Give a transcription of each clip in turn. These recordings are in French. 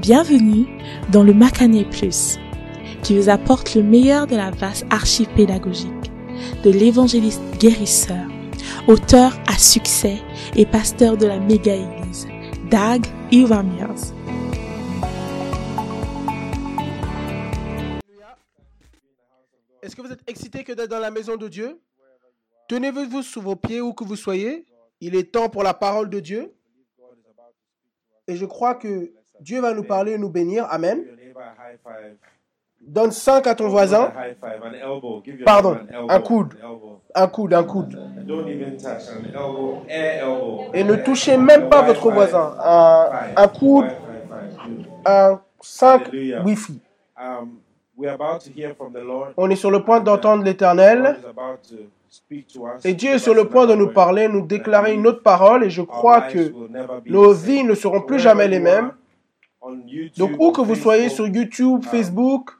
Bienvenue dans le Macané Plus, qui vous apporte le meilleur de la vaste archive pédagogique de l'évangéliste guérisseur, auteur à succès et pasteur de la méga-église, Dag Iwamiers. Est-ce que vous êtes excité que d'être dans la maison de Dieu? Tenez-vous sur vos pieds où que vous soyez. Il est temps pour la parole de Dieu. Et je crois que Dieu va nous parler et nous bénir. Amen. Donne 5 à ton voisin. Pardon, un coude. Un coude, un coude. Et ne touchez même pas votre voisin. Un, un coude, un 5 Wi-Fi. On est sur le point d'entendre l'Éternel. Et Dieu est sur le point de nous parler, nous déclarer une autre parole. Et je crois que nos vies ne seront plus jamais les mêmes. Donc où que vous soyez sur YouTube, Facebook,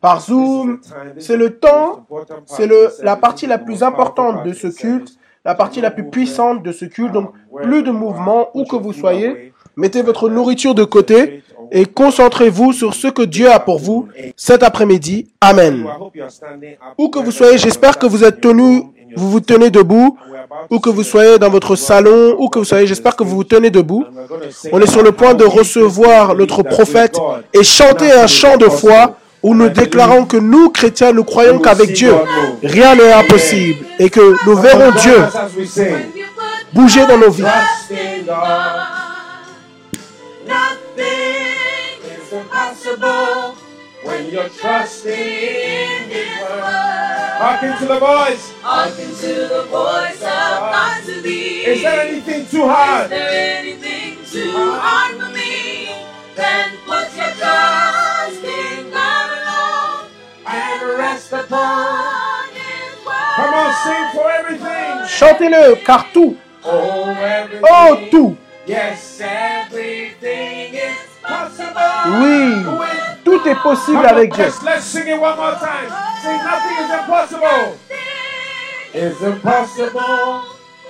par Zoom, c'est le temps, c'est la partie la plus importante de ce culte, la partie la plus puissante de ce culte. Donc plus de mouvement, où que vous soyez. Mettez votre nourriture de côté et concentrez-vous sur ce que Dieu a pour vous cet après-midi. Amen. Où que vous soyez, j'espère que vous êtes tenu, vous vous tenez debout, où que vous soyez dans votre salon, où que vous soyez, j'espère que vous vous tenez debout. On est sur le point de recevoir notre prophète et chanter un chant de foi où nous déclarons que nous, chrétiens, nous croyons qu'avec Dieu, rien n'est impossible et que nous verrons Dieu bouger dans nos vies. When you're trusting in His word. Hearken to the voice. Hearken to the voice of God to thee. Is there anything too hard? Is there anything too hard for me? Then put your trust in God alone and rest upon His word. Come on, sing for everything. Chantez-le, car tout, Oh, oh tout, Yes, everything is possible. Oui, tout est possible avec Dieu. Let's, let's sing it one more time. Sing nothing is impossible. It's impossible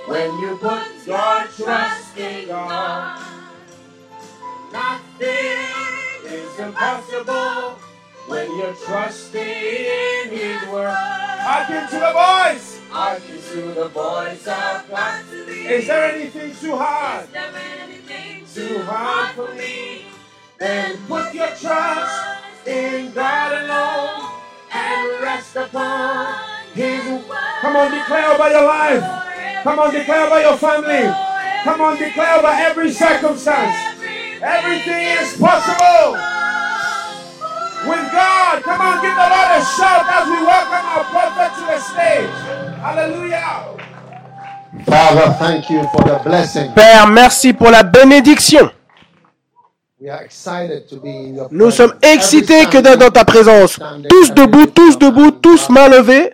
when you put your trust in God. Nothing is impossible when you're trusting in His word. Hearken to the voice. Hearken to the voice of God. Is there anything too hard? Too hard for me? Then put your trust in God alone and rest upon His Come on, declare over your life. Come on, declare over your family. Come on, declare over every circumstance. Everything is possible with God. Come on, give the Lord a shout as we welcome our prophet to the stage. Hallelujah. Father, thank you for the blessing. Père, merci pour la bénédiction. Nous sommes excités que d'être dans ta présence. Tous debout, tous debout, tous main levée.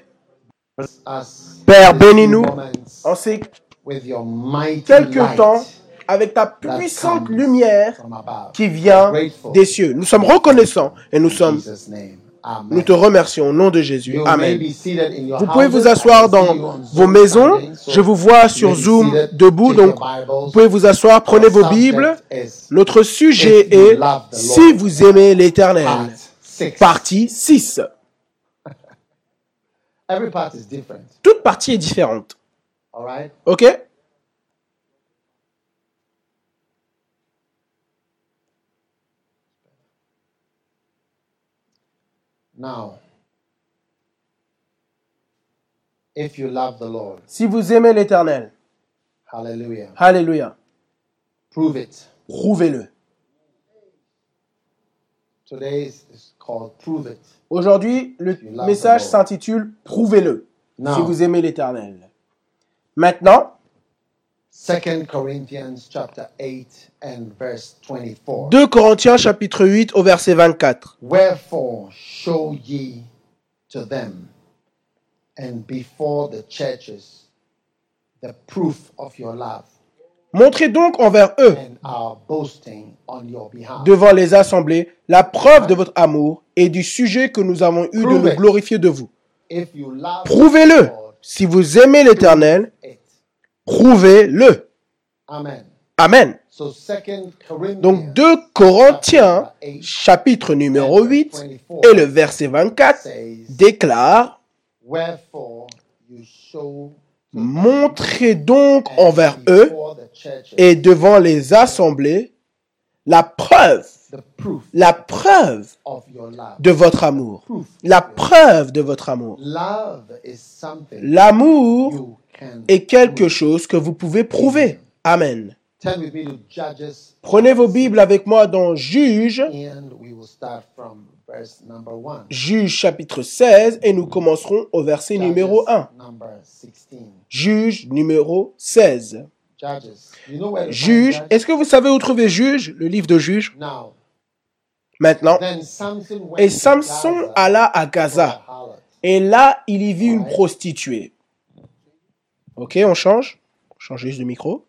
us Père, bénis-nous en ces with your mighty quelques temps avec ta puissante lumière qui vient des cieux. Nous sommes reconnaissants et nous sommes. Nous te remercions au nom de Jésus. Amen. Vous pouvez vous asseoir dans vos maisons. Je vous vois sur Zoom debout, donc vous pouvez vous asseoir, prenez vos Bibles. Notre sujet est Si vous aimez l'Éternel. Partie 6. Every part is different. Toute partie est différente. All right? OK? Now, if you love the Lord, Si vous aimez l'Éternel, hallelujah, Alléluia, prove it. prouvez-le. Today is is called Prove It. Aujourd'hui, le message s'intitule Prouvez-le. Si vous aimez l'Éternel. Maintenant, 2 Corinthians chapter 8 and verse 24. 2 Corinthiens chapitre 8 au verset 24. Wherefore show ye to them and before the churches the proof of your love Montrez donc envers eux, and our boasting on your behalf. devant les assemblées, la preuve de votre amour et du sujet que nous avons eu de nous it. glorifier de vous. If you love Prouvez-le. Si vous aimez l'Éternel. Prouvez-le. Amen. Amen. Donc 2 Corinthiens, chapitre numéro 8 et le verset 24 déclare Montrez donc envers eux et devant les assemblées la preuve, la preuve de votre amour. La preuve de votre amour. L'amour est quelque chose que vous pouvez prouver. Amen. Prenez vos Bibles avec moi dans Juge, Juge chapitre 16, et nous commencerons au verset numéro 1. Juge numéro 16. Juge, est-ce que vous savez où trouver Juge, le livre de Juge? Maintenant. Et Samson alla à Gaza. Et là, il y vit une prostituée. Ok, on change. On change juste de micro.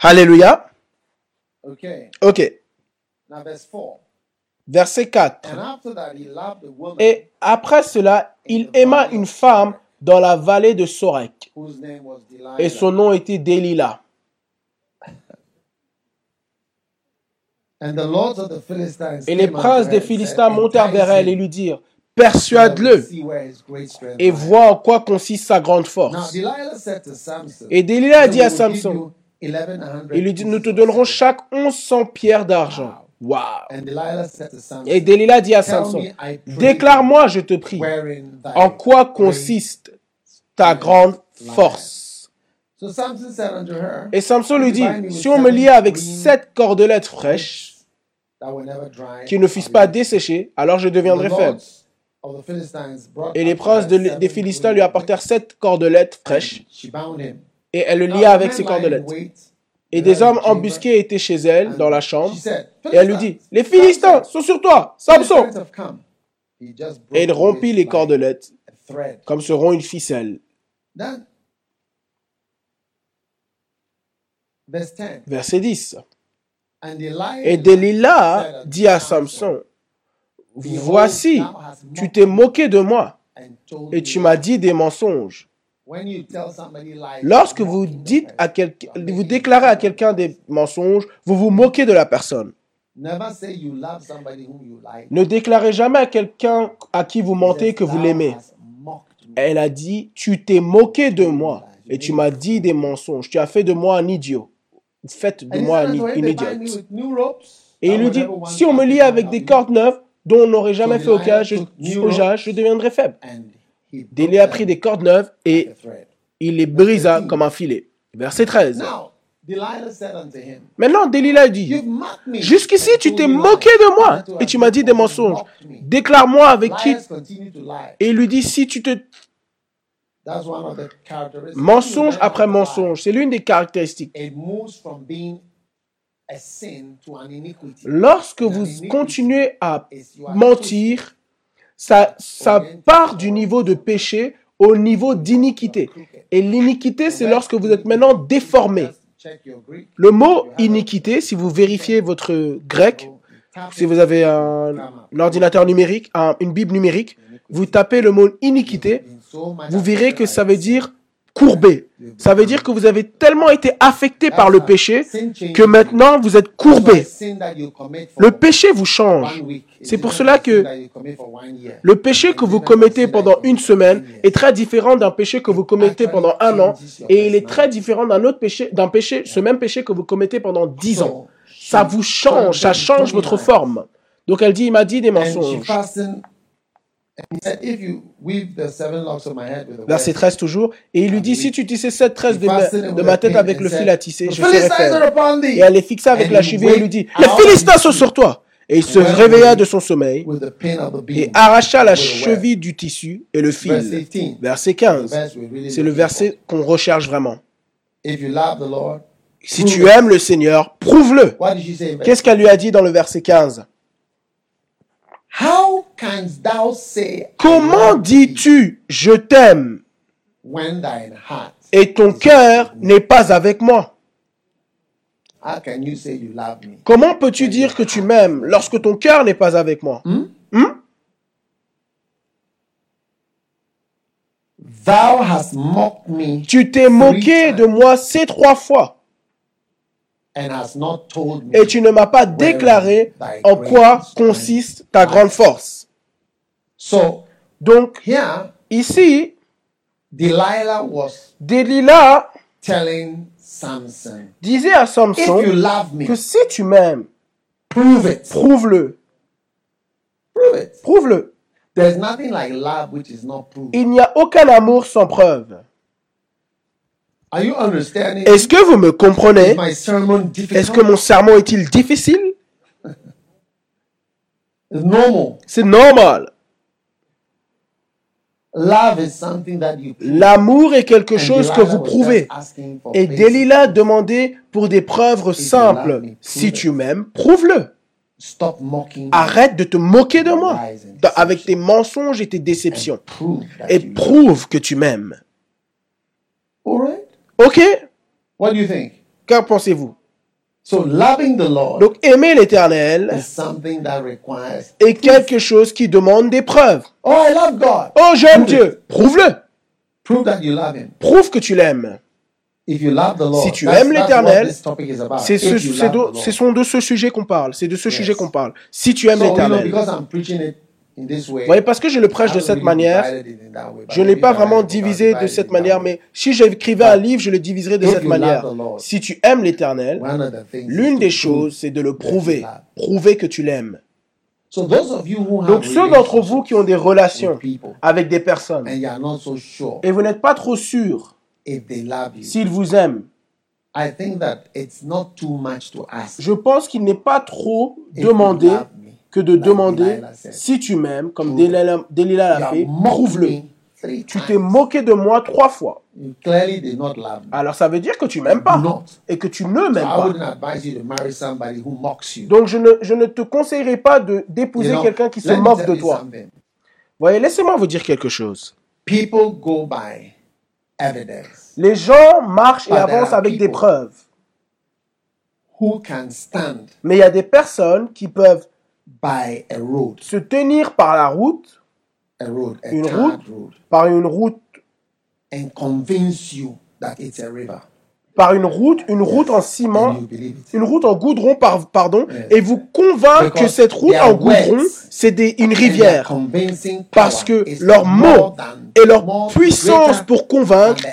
Alléluia. Ok. Verset 4. Et après cela, il aima une femme dans la vallée de Sorek. Et son nom était Delilah. Et les princes des Philistins montèrent vers elle et lui dirent, persuade-le et vois en quoi consiste sa grande force. Et Delilah dit à Samson, il lui dit, nous te donnerons chaque 1100 pierres d'argent. Wow. Et Delilah dit à Samson, déclare-moi, je te prie, en quoi consiste ta grande force. Et Samson lui dit, si on me liait avec sept cordelettes fraîches, qui ne fussent pas desséchées, alors je deviendrai faible. Et les princes des Philistins lui apportèrent sept cordelettes fraîches, et elle le lia avec ses cordelettes. Et des hommes embusqués étaient chez elle, dans la chambre. Et elle lui dit, les Philistins sont sur toi, Samson. Et il rompit les cordelettes, comme seront une ficelle. Verset 10. Et Delilah dit à Samson, Voici, tu t'es moqué de moi et tu m'as dit des mensonges. Lorsque vous dites à vous déclarez à quelqu'un des mensonges, vous vous moquez de la personne. Ne déclarez jamais à quelqu'un à qui vous mentez que vous l'aimez. Elle a dit, tu t'es moqué de moi et tu m'as dit des mensonges. Tu as fait de moi un idiot. Faites de moi une idiote. Et il lui dit, si on me lie avec des cordes neuves dont on n'aurait jamais fait au cas, je, je deviendrai faible. Délie a pris des cordes neuves et il les brisa comme un filet. Verset 13. Maintenant, Delilah dit, jusqu'ici tu t'es moqué de moi et tu m'as dit des mensonges. Déclare-moi avec qui. Et il lui dit, si tu te... Mensonge après mensonge, c'est l'une des caractéristiques. Lorsque vous continuez à mentir, ça, ça part du niveau de péché au niveau d'iniquité. Et l'iniquité, c'est lorsque vous êtes maintenant déformé. Le mot iniquité, si vous vérifiez votre grec, si vous avez un, ordinateur numérique, une Bible numérique, vous tapez le mot iniquité, vous verrez que ça veut dire courbé. Ça veut dire que vous avez tellement été affecté par le péché que maintenant vous êtes courbé. Le péché vous change. C'est pour cela que le péché que vous commettez pendant une semaine est très différent d'un péché que vous commettez pendant un an et il est très différent d'un autre péché, d'un péché, ce même péché que vous commettez pendant dix ans. Ça vous change, ça change votre forme. Donc elle dit, il m'a dit des mensonges. Verset 13 toujours. Et il lui dit, si tu tissais cette tresse de ma, tête avec le fil à tisser, je serais faible. Et elle les fixa avec la cheville et lui dit, les Philistins sont sur toi. Et il se réveilla de son sommeil et arracha la cheville du tissu et le fil. Verset 15. C'est le verset qu'on recherche vraiment. Si tu aimes le Seigneur, prouve-le. Qu'est-ce qu'elle lui a dit dans le verset 15 Comment dis-tu je t'aime et ton cœur n'est pas avec moi Comment peux-tu dire que tu m'aimes lorsque ton cœur n'est pas avec moi? Hmm? Hmm? Tu t'es moqué de moi ces trois fois. and has not told me et tu ne m'as pas déclaré en quoi consiste ta grande force. Donc, ici, Delilah disait à Samson que si tu m'aimes, prove it. prouve-le, Prove it. prouve-le. There's nothing like love which is not proved. Il n'y a aucun amour sans preuve. Are you understanding? Est-ce que vous me comprenez? Est-ce que mon sermon est-il difficile? C'est normal. Love is something that you prove. L'amour est quelque chose que vous prouvez. Et Delilah demandait pour des preuves simples. Si tu m'aimes, prouve-le. Stop mocking me Arrête de te moquer de moi avec tes mensonges et tes déceptions. Et prouve que tu m'aimes. Ok? What do you think? Qu'en pensez-vous? So loving the Lord Donc aimer l'Éternel is something that requires. est quelque chose qui demande des preuves. Oh, I love God. Oh, j'aime Dieu. Prouve-le. Prove that you love Him. Prouve que tu l'aimes. If you love the Lord, Si tu aimes l'Éternel. C'est ce, de- ce sont de ce sujet qu'on parle. C'est de ce Yes. sujet qu'on parle. Si tu aimes So, you know, voyez, parce que je le prêche de cette manière, je ne l'ai pas vraiment divisé de cette manière, mais si j'écrivais un livre, je le diviserais de cette manière. Si tu aimes l'Éternel, l'une des choses, c'est de le prouver. Prouver que tu l'aimes. Donc ceux d'entre vous qui ont des relations avec des personnes et vous n'êtes pas trop sûr s'ils vous aiment, I think that it's not too much to ask. je pense qu'il n'est pas trop demandé que de demander si tu m'aimes, comme. Delilah l'a fait, prouve-le. Tu t'es moqué de moi trois fois. Alors ça veut dire que tu m'aimes pas et que tu ne m'aimes pas. Donc je ne, je ne te conseillerais pas de d'épouser quelqu'un qui se moque de toi. Voyez, laissez-moi vous dire quelque chose. People go by evidence. Les gens marchent et avancent avec des preuves. Who can stand Mais il y a des personnes qui peuvent by a road, se tenir par la route, a road, a Une route? road, par une route, and convince you that it's a river, par une route, une route en ciment, une route en goudron, par, pardon, et vous convaincre que cette route en goudron, c'est des- une rivière. Parce que leurs mots than- et leur puissance pour convaincre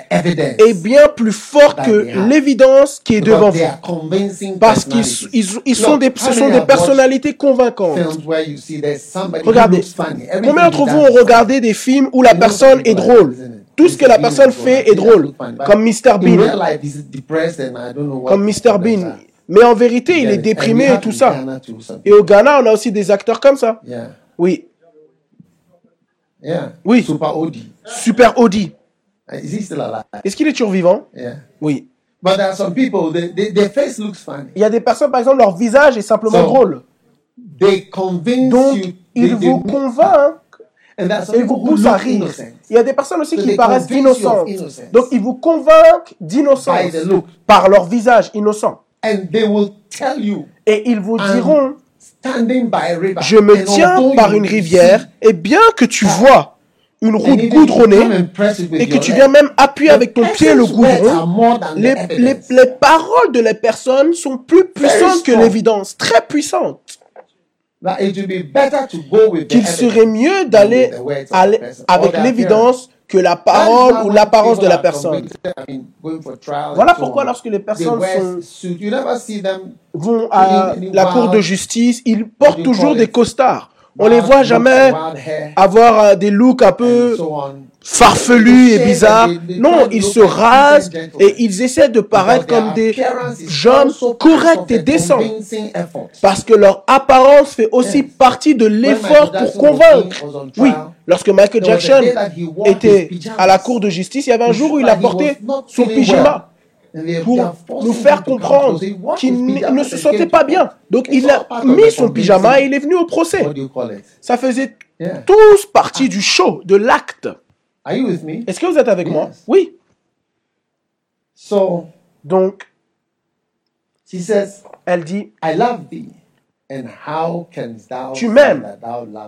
est bien plus that que l'évidence qui est devant vous. Parce qu'ils personalities. ils, ils sont des, ce sont des personnalités convaincantes? Regardez, combien d'entre vous ont regardé des films où la personne est drôle? Tout ce que la personne fait est drôle. Comme Mr. Bean. Comme Mr. Bean. Mais en vérité, il est déprimé et tout ça. Et au Ghana, on a aussi des acteurs comme ça. Oui. Oui. Super Odi. Super Audi. Uh? Est-ce qu'il est toujours vivant? Oui. Il y a des personnes, par exemple, leur visage est simplement drôle. Donc, ils vous they- convainquent and et vous who poussent à rire. innocent. Il y a des personnes aussi So qui paraissent innocentes. Donc, ils vous convainquent d'innocence par leur visage innocent. And they will tell you, Et ils vous diront, standing by a river. je me and tiens par you une see- rivière, et bien que tu vois une route goudronnée, et que your tu viens même appuyer avec ton pied le goudron, les, les, les paroles de la personne sont plus puissantes que l'évidence, très puissantes. Qu'il serait mieux d'aller avec l'évidence que la parole ou l'apparence de la personne. Voilà pourquoi lorsque les personnes sont- vont à la cour de justice, ils portent toujours des costards. On les voit jamais avoir euh, des looks un peu. Farfelus et bizarres. they Non, ils se rasent et ils essaient de paraître comme des also part corrects et décents. Parce que leur apparence fait aussi partie de l'effort pour convaincre. Oui, lorsque Michael Jackson était à la cour de justice, il y avait un jour où il a porté son pyjama pour nous faire comprendre qu'il ne se sentait pas bien. Donc il a mis son pyjama et il est venu au procès. Ça faisait tous partie du show, de l'acte. Are you with me? Est-ce que vous êtes avec moi? Yes. Oui. So Donc, she says, elle dit, I love thee. And how canst thou Tu m'aimes.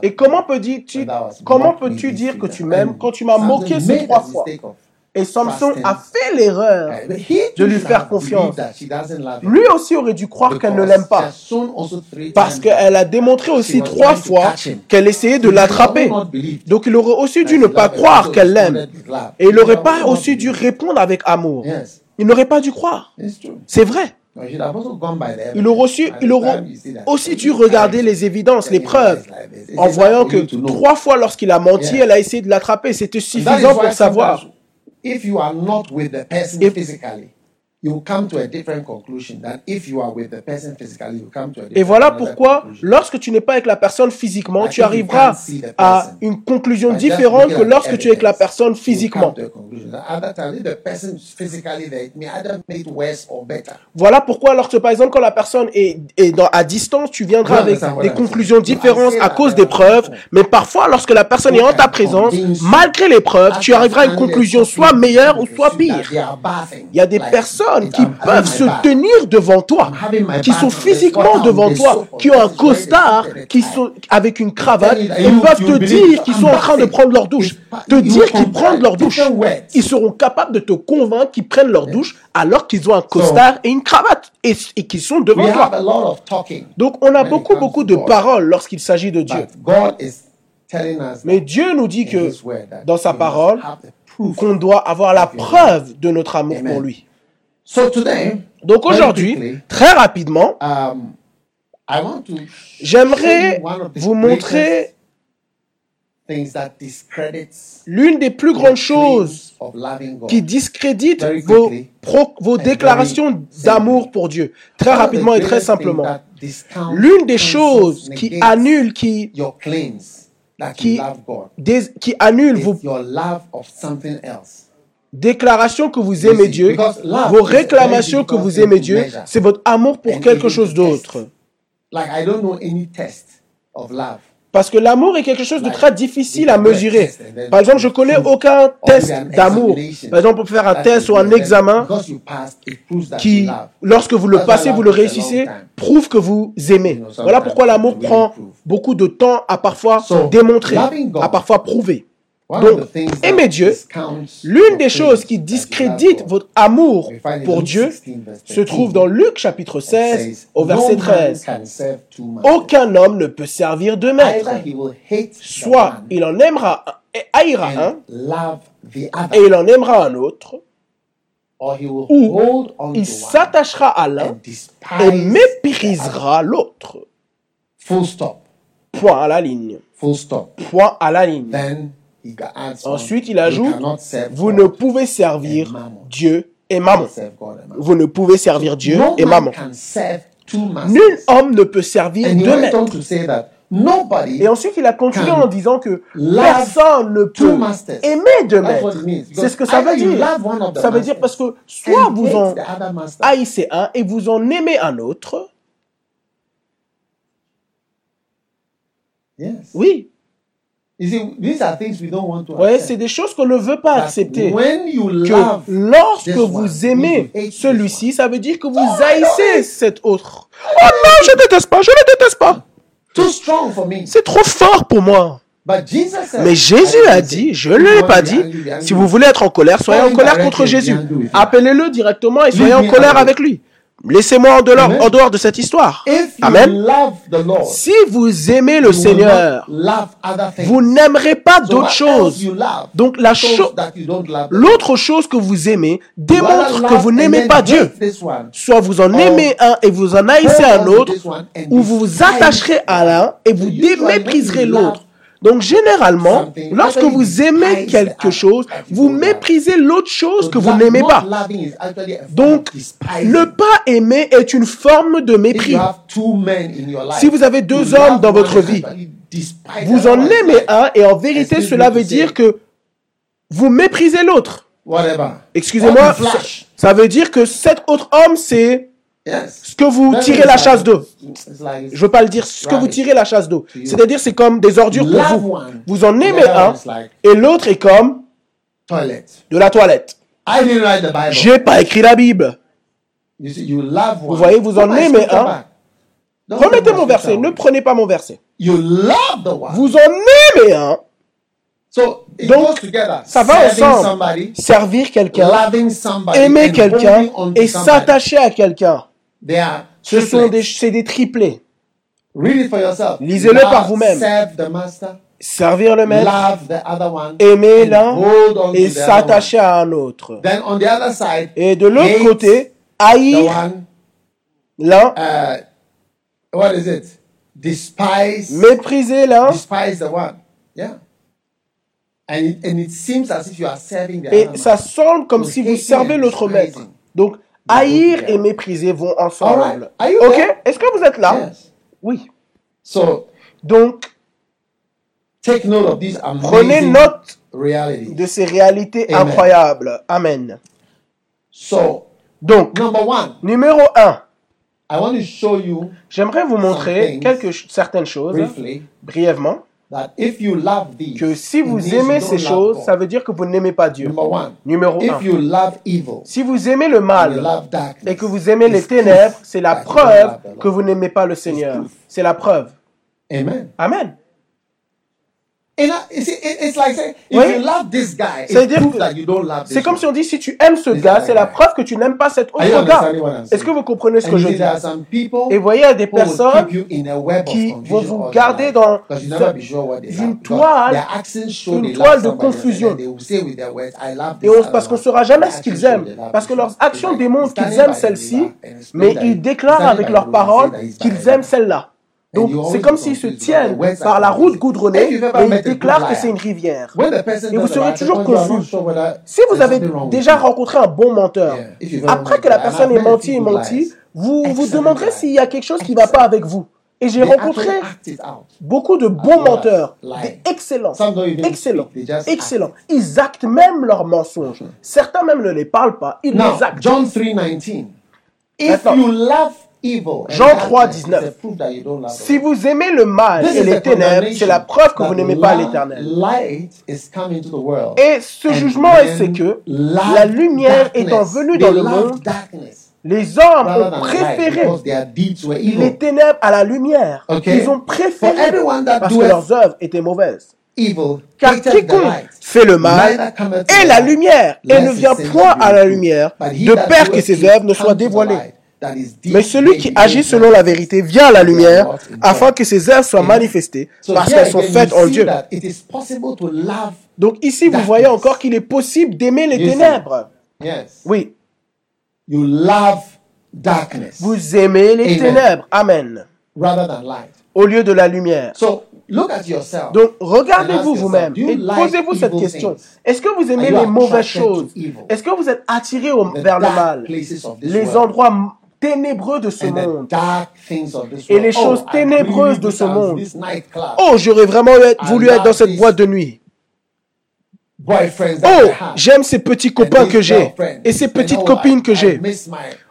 et comment me? peux-tu, comment peux-tu dire que tu m'aimes And quand tu m'as moqué ces trois fois? Et Samson a fait l'erreur de lui faire confiance. Lui aussi aurait dû croire qu'elle ne l'aime pas. Parce qu'elle a démontré aussi trois fois qu'elle essayait de l'attraper. Donc il aurait aussi dû ne pas croire qu'elle l'aime. Et il n'aurait pas aussi dû répondre avec amour. Il n'aurait pas dû croire. C'est vrai. Il aurait, aussi, il aurait aussi dû regarder les évidences, les preuves, en voyant que trois fois lorsqu'il a menti, elle a essayé de l'attraper. C'était suffisant pour savoir. If you are not with the person if, physically, Et voilà pourquoi, lorsque tu n'es pas avec la personne physiquement, tu arriveras à une conclusion différente que lorsque tu es avec la personne physiquement. Voilà pourquoi, lorsque par exemple, quand la personne est, est dans, à distance, tu viendras avec des conclusions différentes à cause des preuves, mais parfois, lorsque la personne est en ta présence, malgré les preuves, tu arriveras à une conclusion soit meilleure ou soit pire. Il y a des personnes qui peuvent se tenir devant toi, qui sont physiquement devant toi, qui ont un costard, qui sont avec une cravate, ils peuvent te dire qu'ils sont en train de prendre leur douche. Te dire qu'ils prennent leur douche. Ils seront capables de te convaincre qu'ils prennent leur douche alors qu'ils ont un costard et une cravate et, qu'ils sont devant toi. Donc on a beaucoup, beaucoup de paroles lorsqu'il s'agit de Dieu. Mais Dieu nous dit que dans sa parole, qu'on doit avoir la preuve de notre amour pour lui. Donc aujourd'hui, très rapidement, um, j'aimerais vous montrer l'une des plus grandes choses qui discrédite vos, vos déclarations d'amour pour Dieu. Très rapidement et très simplement. L'une des choses qui annule, qui, qui, qui annule vos, déclaration que vous aimez Dieu, vos réclamations que vous aimez Dieu, c'est votre amour pour quelque chose d'autre. Parce que l'amour est quelque chose de très difficile à mesurer. Par exemple, je connais aucun test d'amour. Par exemple, pour faire un test ou un examen qui, lorsque vous le passez, vous le réussissez, prouve que vous aimez. Voilà pourquoi l'amour prend beaucoup de temps à parfois démontrer, à parfois prouver. Donc, aimer Dieu, l'une des choses qui discrédite votre amour pour Dieu se trouve dans Luc chapitre 16 au verset 13. Aucun homme ne peut servir de maître. Soit il en aimera et haïra un, et il en aimera un autre, ou il s'attachera à l'un et méprisera l'autre. Point à la ligne. Point à la ligne. Ensuite, il ajoute, vous ne pouvez servir Dieu et maman. Vous ne pouvez servir Dieu et maman. Nul homme ne peut servir deux maîtres. Et ensuite, il a continué en disant que personne ne peut aimer deux maîtres. C'est ce que ça veut dire. Ça veut dire parce que soit vous en haïssez un et vous en aimez un autre. Oui. Oui, c'est des choses qu'on ne veut pas accepter. Que lorsque vous aimez celui-ci, ça veut dire que vous haïssez cet autre. Oh non, je ne déteste pas, je ne déteste pas. C'est trop fort pour moi. Mais Jésus a dit, je ne l'ai pas dit, si vous voulez être en colère, soyez en colère contre Jésus. Appelez-le directement et soyez en colère avec lui. Laissez-moi en dehors, en dehors de cette histoire. Amen. Si vous aimez le Seigneur, vous n'aimerez pas d'autre chose. Donc la chose, l'autre chose que vous aimez démontre que vous n'aimez pas Dieu. Soit vous en aimez un et vous en haïssez un autre, ou vous vous attacherez à l'un et vous mépriserez l'autre. Donc généralement, lorsque vous aimez quelque chose, vous méprisez l'autre chose que vous n'aimez pas. Donc, ne pas aimer est une forme de mépris. Si vous avez deux hommes dans votre vie, vous en aimez un et en vérité, cela veut dire que vous méprisez l'autre. Excusez-moi, ça veut dire que cet autre homme, c'est ce que vous tirez la chasse d'eau. Je veux pas le dire. Ce que vous tirez la chasse d'eau. C'est-à-dire, c'est comme des ordures pour vous. Vous en aimez un et l'autre est comme de la toilette. J'ai pas écrit la Bible. Vous voyez, vous en aimez un. Remettez mon verset. Ne prenez pas mon verset. Vous en aimez un. Donc, ça va Serving ensemble. Servir quelqu'un, loving somebody, aimer and quelqu'un et s'attacher à quelqu'un. They are Ce sont des, triplets. c'est des triplés. Read it for yourself. Lisez-le Love, par vous-même. Serve the master. Servir le maître, Love the other one. aimer l'un hold on et to the other s'attacher à un autre. one. Then on the other side, Et de l'autre hate côté, the haïr one. l'un, Uh, what is it? Despise. mépriser l'un Despise the one. Yeah. And it, and it seems as if you are serving the Et other ça man. semble comme si vous servez l'autre maître. despising. Donc, haïr et mépriser vont ensemble. right. Ok? Est-ce que vous êtes là? Yes. Oui. So Donc, take note of these prenez note realities. de ces réalités Amen. incroyables. Amen. So Donc, number one, numéro 1, I want to show you j'aimerais vous montrer quelques, certaines choses, briefly brièvement, that if you love these, que si vous aimez ces choses, ça veut dire que vous n'aimez pas Dieu. One, Numéro 1. if you love evil, Si vous aimez le mal darkness, et que vous aimez les ténèbres, c'est la preuve que vous n'aimez pas le Seigneur. C'est la preuve. Amen. Amen. And I, you see, it- it's like saying, if Oui. you love this guy, it's C'est-à-dire proof que that you don't love this C'est comme si on dit si tu aimes ce This gars, c'est la preuve que tu n'aimes pas cet autre gars. Est-ce que vous comprenez ce que je dis? Et vous voyez, il y a des personnes qui vont vous garder dans une toile- une toile de confusion. Et on, parce qu'on ne saura jamais ce qu'ils aiment. Parce que leurs actions démontrent qu'ils aiment celle-ci, mais ils déclarent avec leurs paroles qu'ils aiment celle-là. Donc c'est comme s'ils se tiennent par la route goudronnée et ils déclarent que c'est une rivière. Person Et vous serez toujours confus. Si vous avez déjà rencontré un bon menteur, après que la personne and ait menti et menti, vous vous demanderez s'il y a quelque chose qui ne va pas avec vous. Et j'ai rencontré beaucoup de bons menteurs, des excellents, excellents. Ils actent même leurs mensonges. Certains même ne les parlent pas, ils les actent. John 3:19. If you love Jean darkness, 3, it's 19. a proof that you don't love the Si vous aimez le mal et les ténèbres, c'est la preuve que vous n'aimez pas l'éternel. Light is coming to the world. Et ce jugement est c'est que la lumière étant venue dans le monde, les hommes ont préféré les ténèbres à la lumière. Ils ont préféré parce que leurs œuvres étaient mauvaises. Car quiconque fait le mal est la lumière et ne vient point à la lumière, de peur que ses œuvres ne soient dévoilées. Mais celui qui agit selon la vérité vient à la lumière afin que ses œuvres soient manifestées So parce qu'elles sont faites en Dieu. that it is possible to love. Donc ici, vous voyez encore qu'il est possible d'aimer les ténèbres. Oui, You love darkness vous aimez les ténèbres. Amen. rather than light. Au lieu de la lumière. So look at yourself. Donc, regardez-vous vous-même et posez-vous cette question. Est-ce que vous aimez les mauvaises choses? Est-ce que vous êtes attiré vers le mal? Les endroits ténébreux de ce monde. Et les choses oh, ténébreuses de ce monde. Oh, j'aurais vraiment voulu être dans cette boîte de nuit. Oh, I have. j'aime ces petits copains que j'ai et ces petites oh, copines I- que j'ai.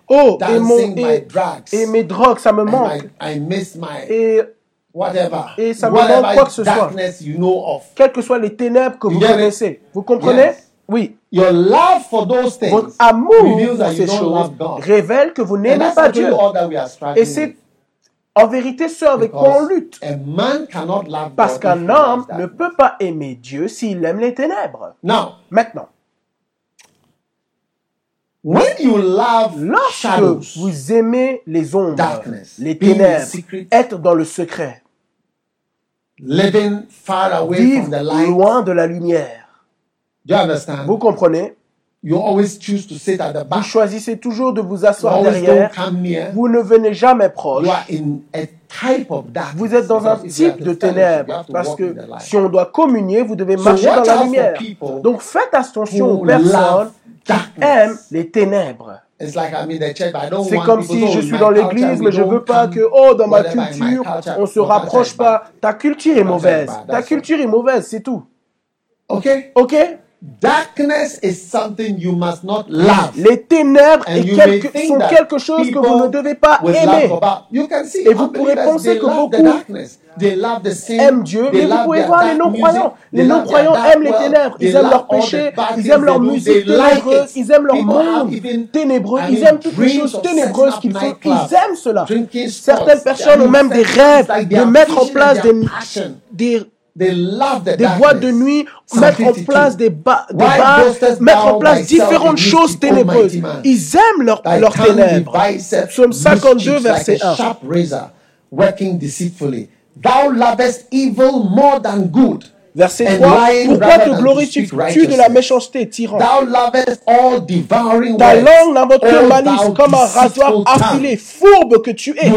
Oh, et, mon, et, drugs. et mes drogues, ça me manque. Et whatever. et ça me manque quoi que ce soit. quelles que soient les ténèbres que vous connaissez, vous comprenez? Oui. Your love for those things Votre amour reveals pour that ces you don't choses love God. révèle que vous n'aimez that's pas Dieu. Et c'est en vérité ce avec quoi on lutte. a man cannot love Parce qu'un homme ne peut pas aimer Dieu s'il aime les ténèbres. Now, Maintenant, when you love lorsque shadows, vous aimez les ombres, Darkness, les ténèbres, secret, être dans le secret, living far away vivre from the light, loin de la lumière, do you understand? vous comprenez? You always choose to sit at the Vous back. choisissez toujours de vous You asseoir always don't derrière. come near. Vous ne venez jamais proche. You are in a type of darkness. Vous êtes dans un you type de you ténèbres parce que in the light. si on doit communier, vous devez So marcher dans la lumière. Donc faites attention aux personnes qui aiment les ténèbres. Don't C'est want comme si to je suis dans l'église, mais je don't veux pas que, oh, dans ma culture, on se my culture rapproche pas. Ta culture est mauvaise. Ta culture est mauvaise, c'est tout. Okay? Ok? Darkness is something you must not love. Les ténèbres And est you quelque- may think sont that quelque chose que vous ne devez pas with aimer. love about- You can see Et vous pourrez unbelievers, penser they que love the beaucoup darkness. They love the sin. aiment Dieu, They mais vous love pouvez their voir les dark non-croyants. music. Les They love their non-croyants dark aiment les world. ténèbres. They Ils aiment love leurs all the péchés, bad ils aiment leur they musique like ténébreuse, it. ils aiment leur People have monde ténébreux, I ils mean, aiment toutes les dreams choses of ténébreuses setting qu'ils up font. nightclubs, Ils aiment cela. drinking sports. Certaines personnes ont même des it's rêves like de mettre en and place des, passion. des des boîtes de nuit, mettre en place des, ba des bars, mettre en place différentes choses ténébreuses. Ils aiment leurs leur ténèbres. Psaume 52, verset 1. Verset 3. Pourquoi te glorifies-tu de la méchanceté, tyran? Ta langue n'invoque que malice comme un rasoir affilé, fourbe que tu es.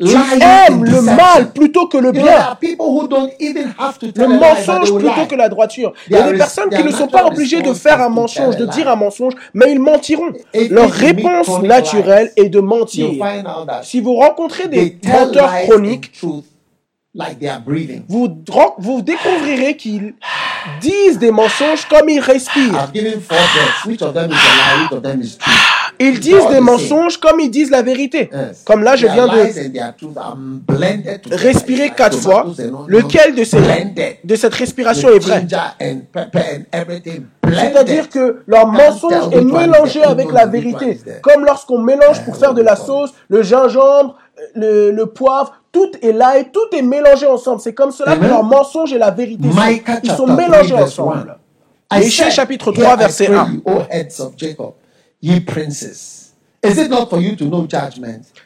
Aimes le mal plutôt que le bien. Le mensonge plutôt que la droiture. Il y a des personnes qui ne sont pas obligées de faire un mensonge, de dire un mensonge, mais ils mentiront. Leur réponse naturelle est de mentir. Si vous rencontrez des menteurs chroniques, vous, vous découvrirez qu'ils disent des mensonges comme ils respirent. Ils disent des mensonges comme ils disent la vérité. Comme là, je viens de respirer quatre fois. Lequel de, ces, de cette respiration est vrai? C'est-à-dire que leur mensonge est mélangé avec la vérité. Comme lorsqu'on mélange pour faire de la sauce le gingembre, le, le poivre, tout est là et tout est mélangé ensemble. C'est comme cela que leur mensonge et la vérité sont, ils sont mélangés ensemble. Michée chapitre 3 verset 1.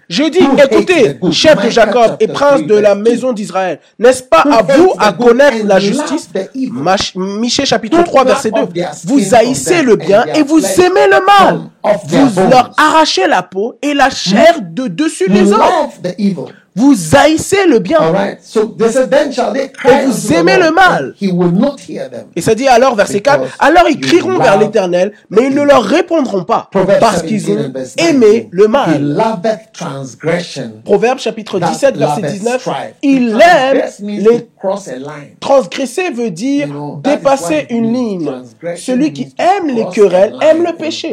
Je dis, écoutez, chef de Jacob et prince de la maison d'Israël, n'est-ce pas à vous à connaître la justice? Michée chapitre 3 verset 2. Vous haïssez le bien et vous aimez le mal. Vous leur arrachez la peau et la chair de dessus les autres. Vous haïssez le bien. et vous aimez le mal. Et ça dit alors, verset 4, alors ils crieront vers l'Éternel, mais ils ne leur répondront pas, parce qu'ils ont aimé le mal. Proverbe chapitre 17, verset 19, il aime les transgresser veut dire dépasser une ligne. Celui qui aime les querelles aime le péché.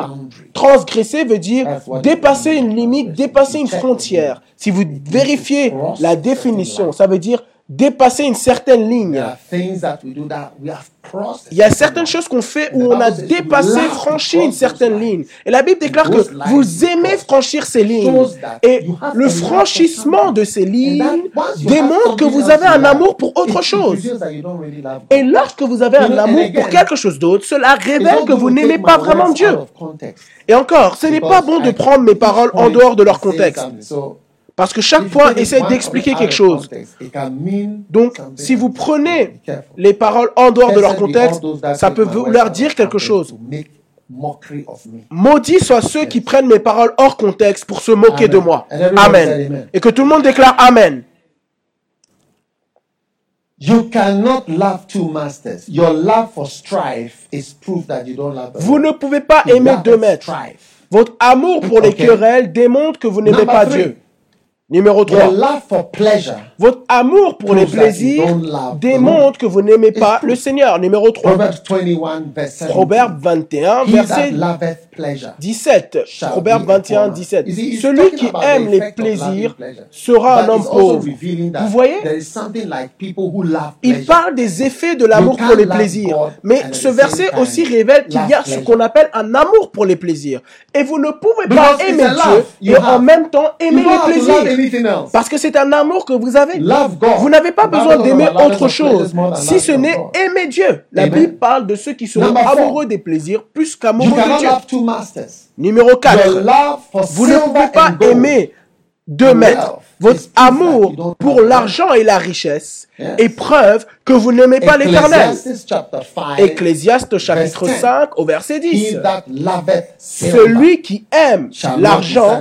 Transgresser veut dire dépasser une limite, dépasser une frontière. Si vous vérifiez la définition, ça veut dire dépasser une certaine ligne. Il y a certaines choses qu'on fait où on a dépassé, franchi une certaine ligne. Et la Bible déclare que vous aimez franchir ces lignes. Et le franchissement de ces lignes démontre que vous avez un amour pour autre chose. Et lorsque vous avez un amour pour quelque chose d'autre, cela révèle que vous n'aimez pas vraiment Dieu. Et encore, ce n'est pas bon de prendre mes paroles en dehors de leur contexte. Parce que chaque point essaie d'expliquer quelque chose. Donc, si vous prenez les paroles en dehors de leur contexte, ça peut vouloir dire quelque chose. Maudits soient ceux qui prennent mes paroles hors contexte pour se moquer de moi. Amen. Et que tout le monde déclare Amen. Vous ne pouvez pas aimer deux maîtres. Votre amour pour les querelles démontre que vous n'aimez pas Dieu. Numéro 3. Votre amour pour les plaisirs démontre que vous n'aimez pas le Seigneur. Numéro 3. Proverbe 21, verset 17. Proverbe 21, 17. Celui qui aime les plaisirs sera un homme pauvre. Vous voyez? Il parle des effets de l'amour pour les plaisirs. Mais ce verset aussi révèle qu'il y a ce qu'on appelle un amour pour les plaisirs. Et vous ne pouvez pas aimer Dieu et en même temps aimer les plaisirs. Parce que c'est un amour que vous avez. Vous n'avez pas besoin d'aimer autre chose, si ce n'est aimer Dieu. La Bible parle de ceux qui seront amoureux des plaisirs plus qu'amoureux de Dieu. Numéro 4. Vous ne pouvez pas aimer deux maîtres. Votre amour pour l'argent et la richesse est preuve que vous n'aimez pas l'éternel. Ecclésiaste chapitre 5 au verset 10. Celui qui aime l'argent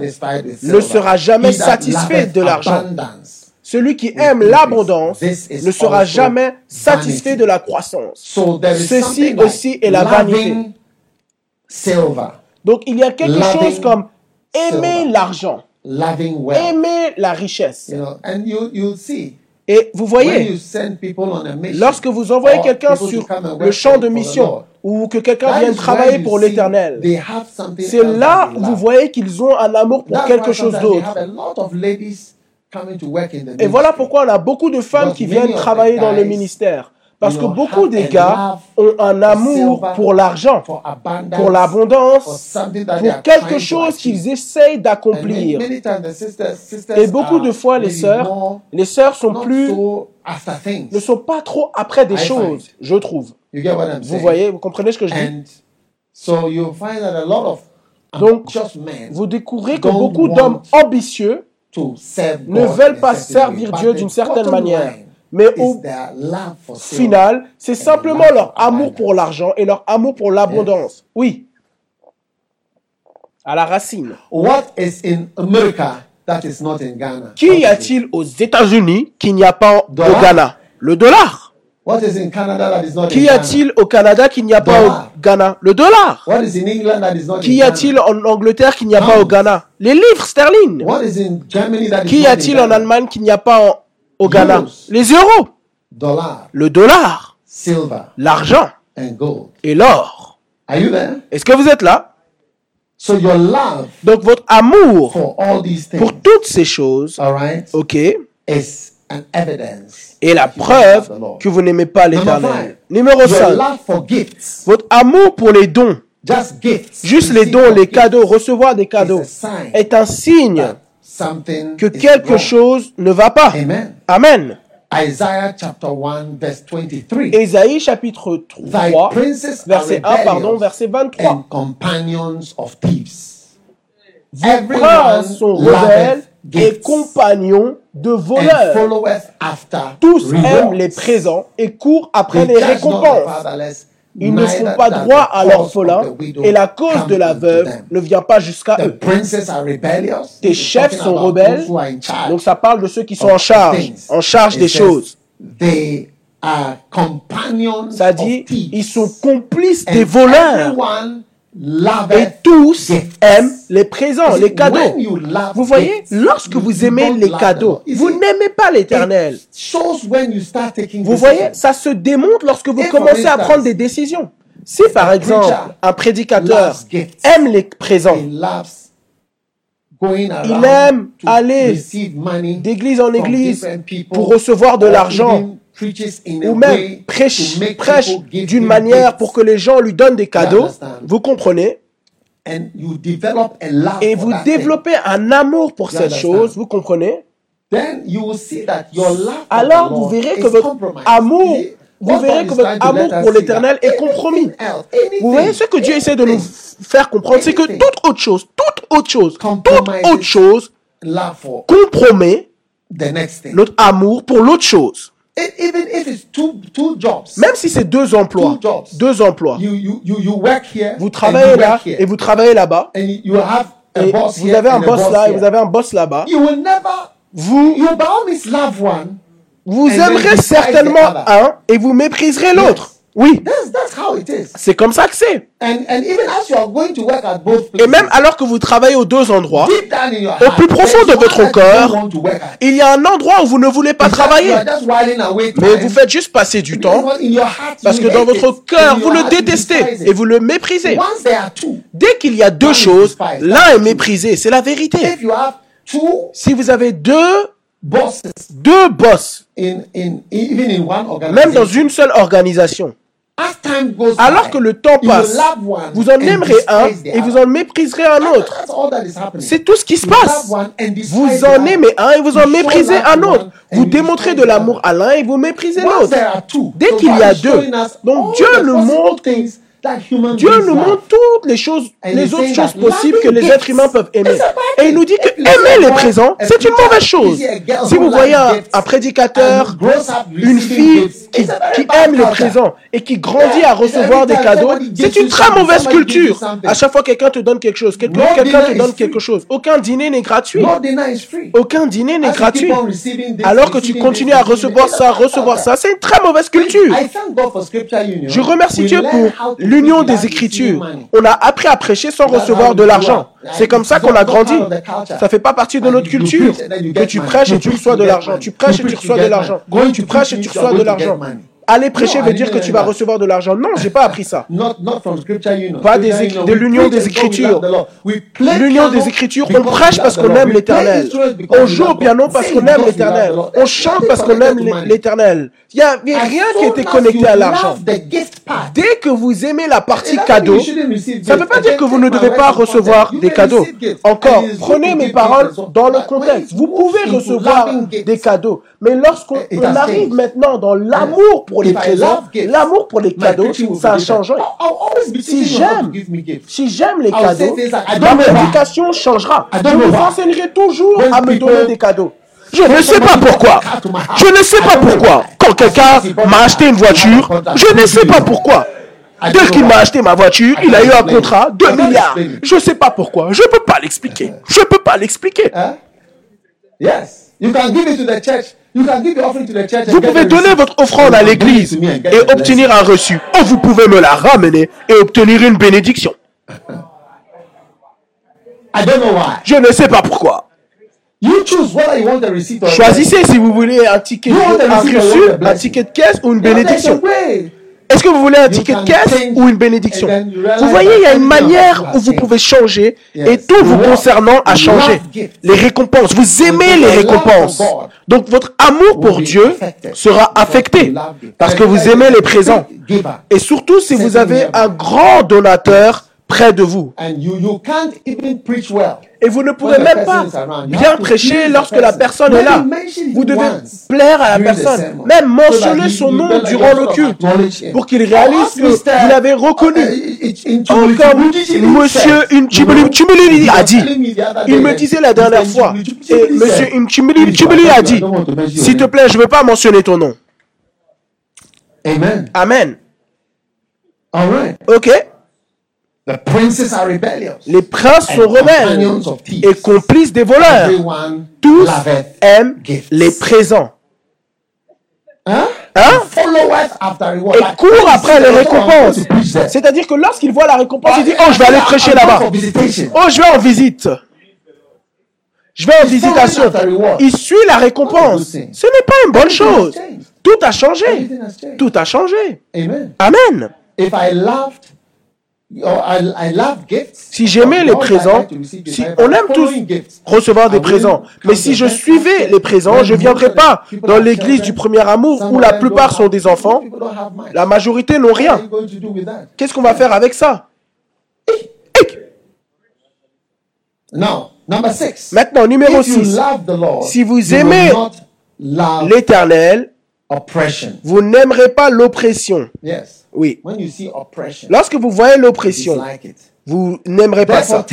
ne sera jamais satisfait de l'argent. Celui qui aime l'abondance ne sera jamais satisfait de la croissance. Ceci aussi est la vanité. Donc il y a quelque chose comme aimer l'argent Aimer la richesse. Et vous voyez, lorsque vous envoyez quelqu'un sur le champ de mission ou que quelqu'un vient travailler pour l'Éternel, c'est là où vous voyez qu'ils ont un amour pour quelque chose d'autre. Et voilà pourquoi on a beaucoup de femmes qui viennent travailler dans le ministère. Parce que beaucoup des gars ont un amour pour l'argent, pour l'abondance, pour quelque chose qu'ils essayent d'accomplir. Et beaucoup de fois, les sœurs, les sœurs sont plus ne sont pas trop après des choses, je trouve. Vous voyez, vous comprenez ce que je dis? And so you find that a lot of Donc, Vous découvrez que beaucoup d'hommes ambitieux ne veulent pas servir. Dieu d'une certaine manière. Mais is au final, c'est simplement leur amour pour l'argent et leur amour pour l'abondance. Oui. À la racine. What is in America that is not in Ghana? Qui y What is it? a-t-il aux États-Unis qu'il n'y a pas au. Ghana? Le dollar. What is in Canada that is not in Qu'y Ghana? a-t-il au Canada qu'il n'y a pas au Ghana? Le dollar. What is in England that is not Qu'y in a-t-il en Angleterre qu'il n'y a pas au. Ghana? Les livres sterling. What is in Germany that is Qu'y not in a-t-il en? Allemagne qu'il n'y a pas en- au Ghana. Les euros. Dollar, Le dollar. silver, L'argent. and gold. Et l'or. Are you there? Est-ce que vous êtes là? So your love Donc votre amour for all these things, pour toutes ces choses, all right, ok, is an evidence. est la preuve que vous n'aimez pas l'éternel. Numéro Your 5. love for gifts, Votre amour pour les dons, just gifts, juste les dons, les cadeaux, recevoir des cadeaux, is a sign est un signe que quelque chose ne va pas. Amen. Amen. Isaiah chapter 1 verse 23. Ésaïe chapitre Thy 3, princes verset are 1, pardon, verset 23. and companions of thieves. Vos princes sont rebelles et compagnons de voleurs. Tous aiment les présents et courent après les récompenses. Ils ne font pas droit à l'orphelin et la cause de la veuve ne vient pas jusqu'à eux. Tes chefs sont rebelles, donc ça parle de ceux qui sont en charge, en charge des choses. Ça dit, ils sont complices des voleurs. Et tous aiment les présents, les cadeaux. Vous voyez, lorsque vous aimez les cadeaux, vous n'aimez pas l'éternel. Vous voyez, ça se démontre lorsque vous commencez à prendre des décisions. Si par exemple, un prédicateur aime les présents, Il aime aller d'église en église pour recevoir de l'argent, ou même prêche, prêche d'une manière pour que les gens lui donnent des cadeaux, vous comprenez, et vous développez un amour pour cette chose, vous comprenez, alors vous verrez que votre amour, vous verrez que votre amour pour l'éternel est compromis. Vous voyez, ce que Dieu essaie de nous faire comprendre, c'est que toute autre chose, toute autre chose, toute autre chose compromet notre amour pour l'autre chose. E- Even if it's two two jobs, Même si c'est deux emplois, Two jobs. deux emplois, you you you work here, vous and travaillez you là work here, et vous travaillez là-bas, et boss vous avez un boss là et vous avez un boss là-bas, You will never. vous You love one. vous aimerez certainement un et vous mépriserez l'autre. Oui, That's that's how it is. c'est comme ça que c'est. And and even as you are going to work at both places, Et même alors que vous travaillez aux deux endroits, deep down in your au plus profond de votre at. il y a un endroit où vous ne voulez pas travailler, mais vous faites juste passer du temps parce que dans votre cœur, vous le détestez et vous le méprisez. Dès qu'il y a deux choses, l'un est méprisé, c'est la vérité. Si vous avez deux, bosses deux boss, in in even in one même dans une seule organisation, alors que le temps passe, vous en aimerez un et vous en mépriserez un autre. C'est tout ce qui se passe. Vous en aimez un et vous en méprisez un autre. Vous démontrez de l'amour à l'un et vous méprisez l'autre. Dès qu'il y a deux, donc Dieu nous montre- Dieu nous montre toutes les choses, les autres choses possibles que les êtres humains peuvent aimer. Et il nous dit que aimer les présents, c'est une mauvaise chose. Si vous voyez un, prédicateur, une fille qui, aime les présents et qui grandit à recevoir des cadeaux, c'est une très mauvaise culture. À chaque fois quelqu'un te donne quelque chose, quelqu'un No quelqu'un te donne quelque chose. Aucun dîner n'est gratuit. Aucun dîner n'est gratuit. Alors que tu continues à recevoir ça, recevoir ça, c'est une très mauvaise culture. Je remercie Dieu pour l'union des Écritures. On a appris à prêcher sans recevoir de l'argent. C'est comme ça qu'on a grandi. Ça fait pas partie de notre culture. Que tu prêches et tu reçois de l'argent. Tu prêches et tu reçois de l'argent. Tu prêches et tu reçois de l'argent. Aller prêcher veut dire que tu vas recevoir de l'argent. Non, j'ai pas appris ça. Pas des, de l'union des Écritures. L'union des Écritures, on prêche parce qu'on aime l'Éternel. On joue au piano parce qu'on aime l'Éternel. On chante parce qu'on aime l'Éternel. Il n'y a, rien qui était connecté à l'argent. Dès que vous aimez la partie cadeau, ça ne veut pas dire que vous ne devez pas recevoir des cadeaux. Encore, prenez mes paroles dans le contexte. Vous pouvez recevoir des cadeaux. Mais lorsqu'on arrive maintenant dans l'amour pour les présents, l'amour pour les cadeaux, ça a changé. Si j'aime, si j'aime les cadeaux, ma prédication changera. Je vous enseignerai toujours à me donner des cadeaux. Je ne sais pas pourquoi. Je ne sais pas pourquoi. Quand quelqu'un m'a acheté une voiture, je ne sais pas pourquoi. Dès qu'il m'a acheté ma voiture, il a eu un contrat, 2 milliards. Je ne sais pas pourquoi. Je ne peux pas l'expliquer. Je ne peux pas l'expliquer. Vous pouvez donner votre offrande à l'église et obtenir un reçu. Ou vous pouvez me la ramener et obtenir une bénédiction. Je ne sais pas pourquoi. Choisissez si vous voulez un ticket, un reçu, un ticket de caisse ou une bénédiction. Est-ce que vous voulez un ticket de caisse ou une bénédiction Vous voyez, il y a une manière où vous pouvez changer et tout vous concernant a changé. Les récompenses, vous aimez les récompenses. Donc votre amour pour Dieu sera affecté. parce que vous aimez les présents. Et surtout si vous avez un grand donateur près de vous. Et vous ne pouvez même pas bien prêcher lorsque la personne est là. Vous devez plaire à la personne. Même mentionner son nom durant le culte pour qu'il réalise que vous l'avez reconnu. Encore Monsieur Inchimili a dit. Il me disait la dernière fois. Et Monsieur Inchimili a dit. S'il te plaît, je ne veux pas mentionner ton nom. Amen. Amen. Ok. Les princes sont rebelles et complices des voleurs. Tous aiment les présents. Hein? hein? Et courent après les récompenses. C'est-à-dire que lorsqu'il voit la récompense, il dit Oh, je vais aller prêcher là-bas. Oh, je vais en visite. Je vais en visitation. Il suit la récompense. Ce n'est pas une bonne chose. Tout a changé. Tout a changé. Amen. Si j'aimais les présents, si on aime tous recevoir des présents, mais si je suivais les présents, je ne viendrais pas dans l'église du premier amour où la plupart sont des enfants. La majorité n'ont rien. Qu'est-ce qu'on va faire avec ça? Maintenant, numéro 6. Si vous aimez l'éternel, vous n'aimerez pas l'oppression. Oui. Lorsque vous voyez l'oppression, vous n'aimerez pas ça.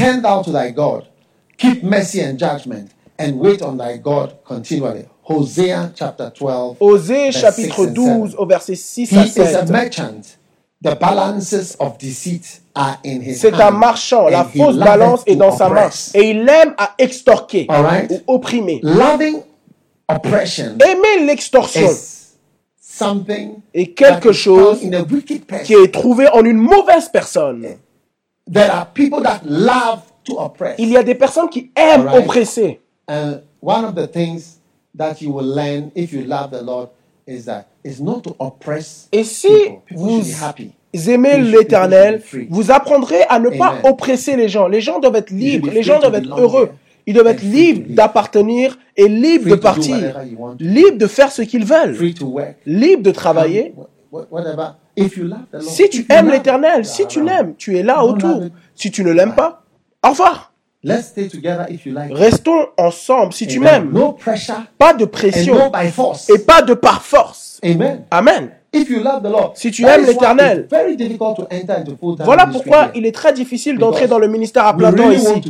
Keep mercy and judgment and wait on thy God continually. Hosea chapter 12. Osée chapitre 12 au verset 6 à 7. C'est un marchand, la fausse balance est dans sa main et il aime à extorquer ou opprimer. Aimer l'extorsion et quelque chose qui est trouvé en une mauvaise personne. Il y a des personnes qui aiment oppresser. Et si vous aimez l'Éternel, vous apprendrez à ne pas oppresser les gens. Les gens doivent être libres, les gens doivent être heureux. Ils doivent être libres d'appartenir et libres de partir, libres de faire ce qu'ils veulent, libres de travailler. Si tu aimes l'éternel, si tu l'aimes, tu es là autour. Si tu ne l'aimes pas, au revoir. Restons ensemble si tu m'aimes. Pas de pression et pas de par force. Amen. Si tu aimes l'éternel, voilà pourquoi il est très difficile d'entrer dans le ministère à plein temps ici.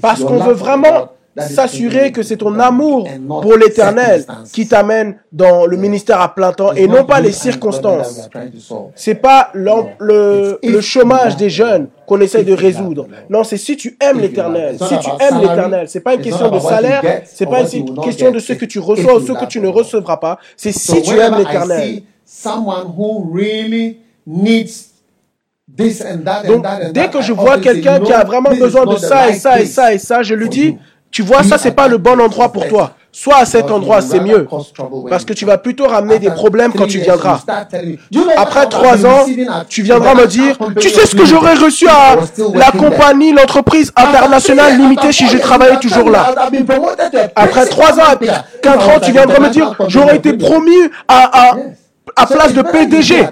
Parce qu'on veut vraiment s'assurer que c'est ton amour pour l'éternel qui t'amène dans le ministère à plein temps et non pas les circonstances. C'est pas le, le, chômage des jeunes qu'on essaie de résoudre. Non, c'est si tu aimes l'éternel. Si tu aimes l'éternel, c'est pas une question de salaire, c'est pas une question de ce que tu reçois ou ce que tu ne recevras pas. C'est si tu aimes l'éternel. Donc, dès que je vois quelqu'un qui a vraiment besoin de ça et ça et ça et ça, je lui dis, tu vois, ça, c'est pas le bon endroit pour toi. Soit à cet endroit, c'est mieux. Parce que tu vas plutôt ramener des problèmes quand tu viendras. Après trois ans, tu viendras me dire, tu sais ce que j'aurais reçu à la compagnie, l'entreprise internationale limitée si je travaillais toujours là. Après trois ans, quatre ans, tu viendras me dire, j'aurais été promu à, à, à place de PDG.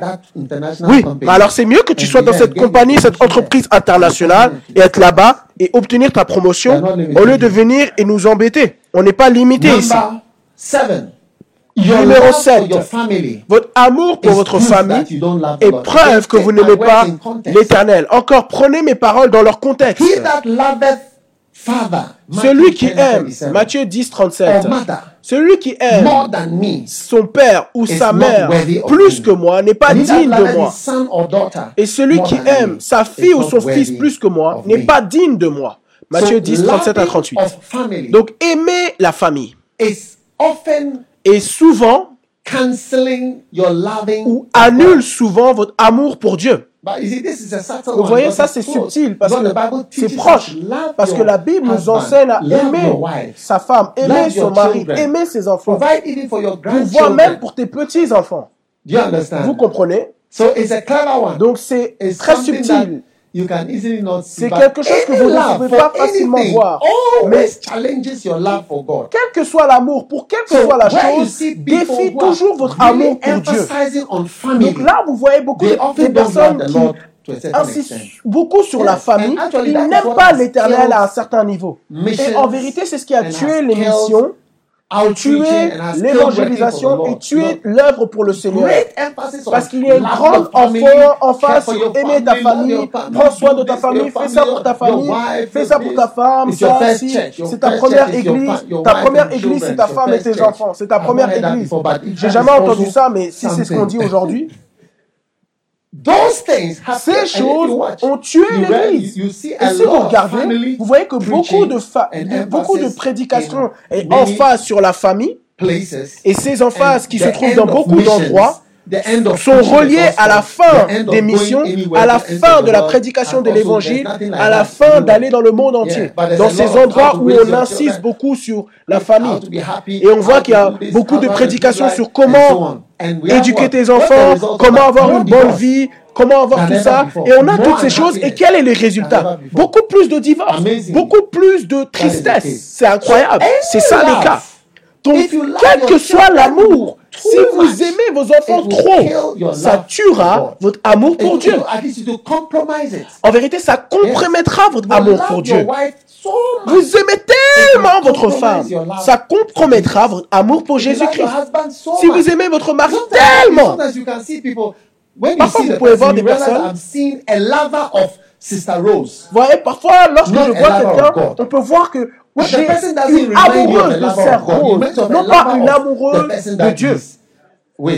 Oui, mais alors c'est mieux que tu sois dans cette compagnie, cette entreprise internationale et être là-bas et obtenir ta promotion au lieu de venir et nous embêter. On n'est pas limité ici. Numéro 7. Votre amour pour votre famille est preuve que vous n'aimez pas l'éternel. Encore, prenez mes paroles dans leur contexte. Celui qui aime, Matthieu 10, 37, celui qui aime son père ou sa mère plus que moi n'est pas digne de moi. Et celui qui aime sa fille ou son fils plus que moi n'est pas digne de moi. Matthieu 10, 37 à 38. Donc aimer la famille et souvent ou annule souvent votre amour pour Dieu. Vous voyez, ça c'est subtil parce que c'est proche. Parce que la Bible nous enseigne à aimer sa femme, aimer son mari, aimer ses enfants. Pouvoir même pour tes petits-enfants. Vous comprenez? Donc c'est très subtil. C'est quelque chose que vous ne pouvez pas facilement voir. Mais quel que soit l'amour, pour quelle que soit la chose, défie toujours votre amour pour Dieu. Donc là, vous voyez beaucoup de personnes qui insistent beaucoup sur la famille. Ils n'aiment pas l'éternel à un certain niveau. Et en vérité, c'est ce qui a tué les missions tuer l'évangélisation et tuer l'œuvre pour le Seigneur. Parce qu'il y a une grande face sur aimer ta famille, prends soin de ta famille, fais ça pour ta famille, fais ça pour ta femme, ça, c'est ta première église, ta première église c'est ta femme et tes enfants, c'est ta première église. J'ai jamais entendu ça, mais si c'est ce qu'on dit aujourd'hui, ces choses ont tué l'Église. Et si vous regardez, vous voyez que beaucoup de, beaucoup de prédications et face sur la famille, et ces emphases qui se trouvent dans beaucoup d'endroits, sont reliés à la fin des missions, à la fin de la prédication de l'évangile, à la fin d'aller dans le monde entier. Dans ces endroits où on insiste beaucoup sur la famille. Et on voit qu'il y a beaucoup de prédications sur comment éduquer tes enfants, comment avoir une bonne vie, comment avoir tout ça. Et on a toutes ces choses. Et quel est le résultat? Beaucoup plus de divorce, beaucoup plus de tristesse. C'est incroyable. C'est ça le cas. Donc, quel que soit l'amour, si vous aimez vos enfants trop, ça tuera votre amour pour Dieu. En vérité, ça compromettra votre amour pour Dieu. Vous aimez tellement votre femme, ça compromettra votre amour pour Jésus-Christ. Si vous aimez votre mari tellement, parfois vous pouvez voir des personnes. Vous voyez, parfois, lorsque je vois quelqu'un, on peut voir que j'ai une amoureuse de Sœur Rose, non pas une amoureuse de Dieu.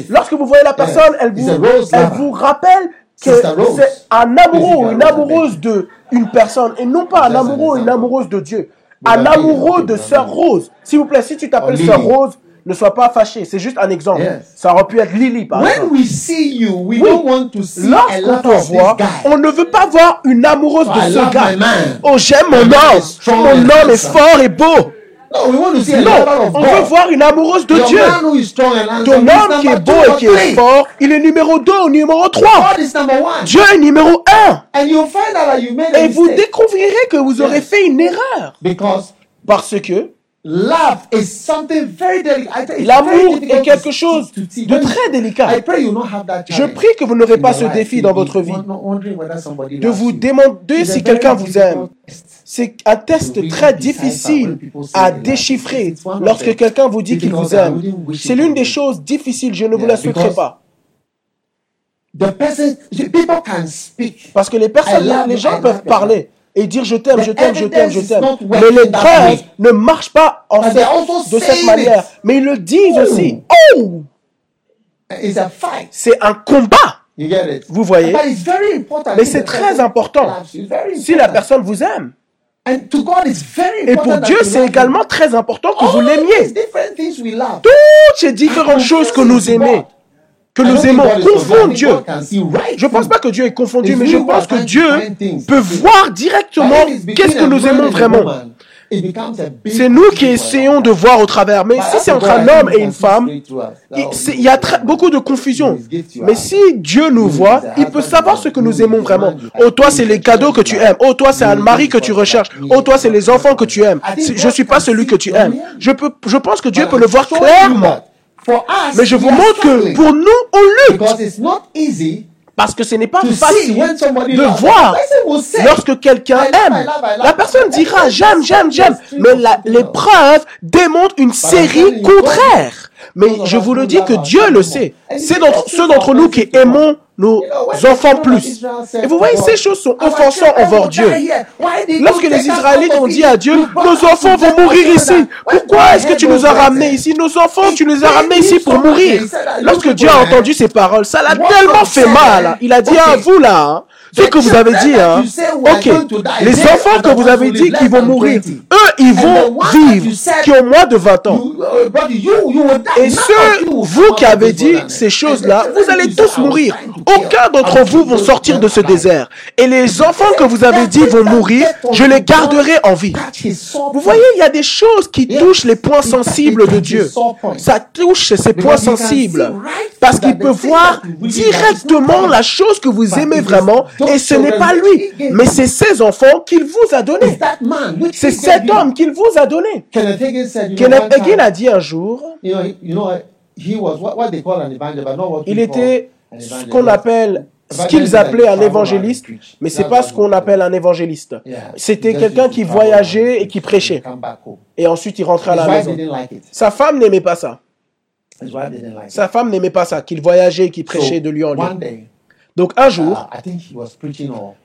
Lorsque vous voyez la personne, elle vous, elle vous rappelle que c'est un amoureux ou une amoureuse de une personne et non pas un amoureux ou une amoureuse de Dieu. Un amoureux de Sœur Rose. S'il vous plaît, si tu t'appelles Sœur Rose, ne sois pas fâché. C'est juste un exemple. Ça aurait pu être Lily, par exemple. we see you, we Lorsqu'on te voit, on ne veut pas voir une amoureuse de ce gars. Oh, j'aime mon homme. Mon homme est fort et beau. Non, on veut voir une amoureuse de Dieu. Ton homme qui est beau et qui est fort, il est numéro 2 ou numéro 3. Dieu est numéro 1. Et vous découvrirez que vous aurez fait une erreur. Parce que L'amour est quelque chose de très délicat. Je prie que vous n'aurez pas ce défi dans votre vie. de vous demander si quelqu'un vous aime. C'est un test très difficile à déchiffrer lorsque quelqu'un vous dit qu'il vous aime. C'est l'une des choses difficiles, je ne vous la souhaiterai pas. Parce que les personnes, les gens peuvent parler et dire je t'aime, je t'aime, je t'aime, je t'aime. Mais les preuves ne marchent pas en fait, de cette manière. Mais ils le disent aussi. Oh! C'est un combat. Vous voyez? Mais c'est très important. Si la personne vous aime. Et pour Dieu, c'est également très important que vous l'aimiez. Toutes ces différentes choses que nous aimons, que nous aimons confondent Dieu. Je ne pense pas que Dieu est confondu, mais je pense que Dieu peut voir directement qu'est-ce que nous aimons vraiment. c'est nous qui essayons de voir au travers. Mais si c'est entre un homme et une femme, il, y a beaucoup de confusion. Mais si Dieu nous voit, il peut savoir ce que nous aimons vraiment. Oh, toi, c'est les cadeaux que tu aimes. Oh, toi, c'est un mari que tu recherches. Oh, toi, c'est les enfants que tu aimes. Je ne suis pas celui que tu aimes. Je, peux, je pense que Dieu peut le voir clairement. Mais je vous montre que pour nous, on lutte. Parce que ce n'est pas facile de voir lorsque quelqu'un aime. La personne dira j'aime, j'aime, j'aime. Mais l'épreuve démontre une série contraire. Mais je vous le dis que Dieu le sait. C'est ceux d'entre nous qui aimons nos enfants plus. Et vous voyez, ces choses sont offensantes envers Dieu. Lorsque les Israélites ont dit à Dieu, nos enfants vont mourir ici. Pourquoi est-ce que tu nous as ramenés ici? Nos enfants, tu nous as ramenés ici pour mourir. Lorsque Dieu a entendu ces paroles, ça l'a tellement fait mal. Il a dit à vous là, hein, ce que vous avez dit, hein. Ok. Les enfants que vous avez dit qui vont mourir, eux, ils vont vivre, qui ont moins de 20 ans. Et ceux, vous qui avez dit ces choses-là, vous allez tous mourir. Aucun d'entre vous vont sortir de ce désert. Et les enfants que vous avez dit vont mourir, je les garderai en vie. Vous voyez, il y a des choses qui touchent les points sensibles de Dieu. Ça touche ces points sensibles. Parce qu'il peut voir directement la chose que vous aimez vraiment et ce n'est pas lui, mais c'est ses enfants qu'il vous a donné. C'est cet homme qu'il vous a donné. Kenneth Hagin a dit un jour, il était ce qu'on appelle ce qu'ils appelaient un évangéliste, mais c'est pas ce qu'on appelle un évangéliste. C'était quelqu'un qui voyageait et qui prêchait. Et ensuite, il rentrait à la maison. Sa femme n'aimait pas ça. Sa femme n'aimait pas ça, qu'il voyageait et qu'il prêchait de lieu en lieu. Donc un jour,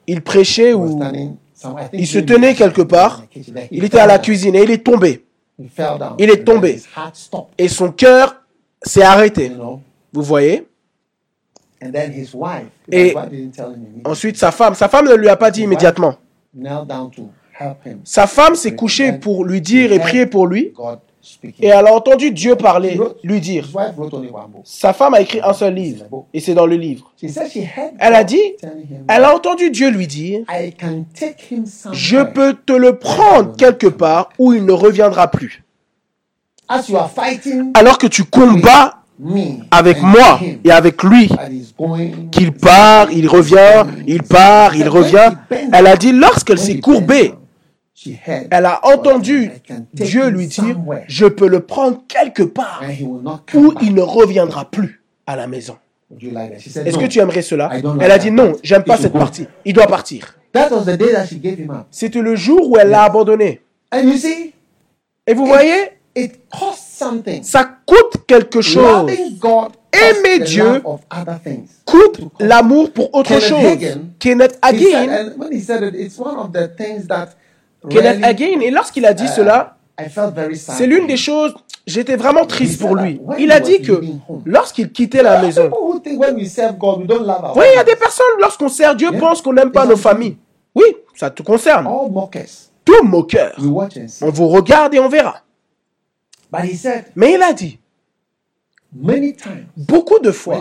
il prêchait ou il se tenait quelque part, il était à la cuisine et il est tombé. Il est tombé. Et son cœur s'est arrêté. Vous voyez? Et ensuite sa femme, sa femme ne lui a pas dit immédiatement. Sa femme s'est couchée pour lui dire et prier pour lui. Et elle a entendu Dieu parler, lui dire. Sa femme a écrit un seul livre, et c'est dans le livre. Elle a dit, elle a entendu Dieu lui dire, je peux te le prendre quelque part où il ne reviendra plus. Alors que tu combats avec moi et avec lui, qu'il part, il revient, il part, il revient. Elle a dit, lorsqu'elle s'est courbée, elle a entendu Dieu lui dire, je peux le prendre quelque part où il ne reviendra plus à la maison. Est-ce que tu aimerais cela Elle a dit non, j'aime pas cette partie. Il doit partir. C'était le jour où elle l'a abandonné. Et vous voyez, ça coûte quelque chose. Aimer Dieu coûte l'amour pour autre chose. Kenneth Hagin Kenneth Hagin, et lorsqu'il a dit uh, cela, c'est l'une des choses, j'étais vraiment triste pour lui. Il a dit que lorsqu'il quittait la maison, oui, il y a des personnes, lorsqu'on sert Dieu, pensent qu'on n'aime pas nos familles. Oui, ça te concerne. Tout moqueur. On vous regarde et on verra. Mais il a dit, beaucoup de fois,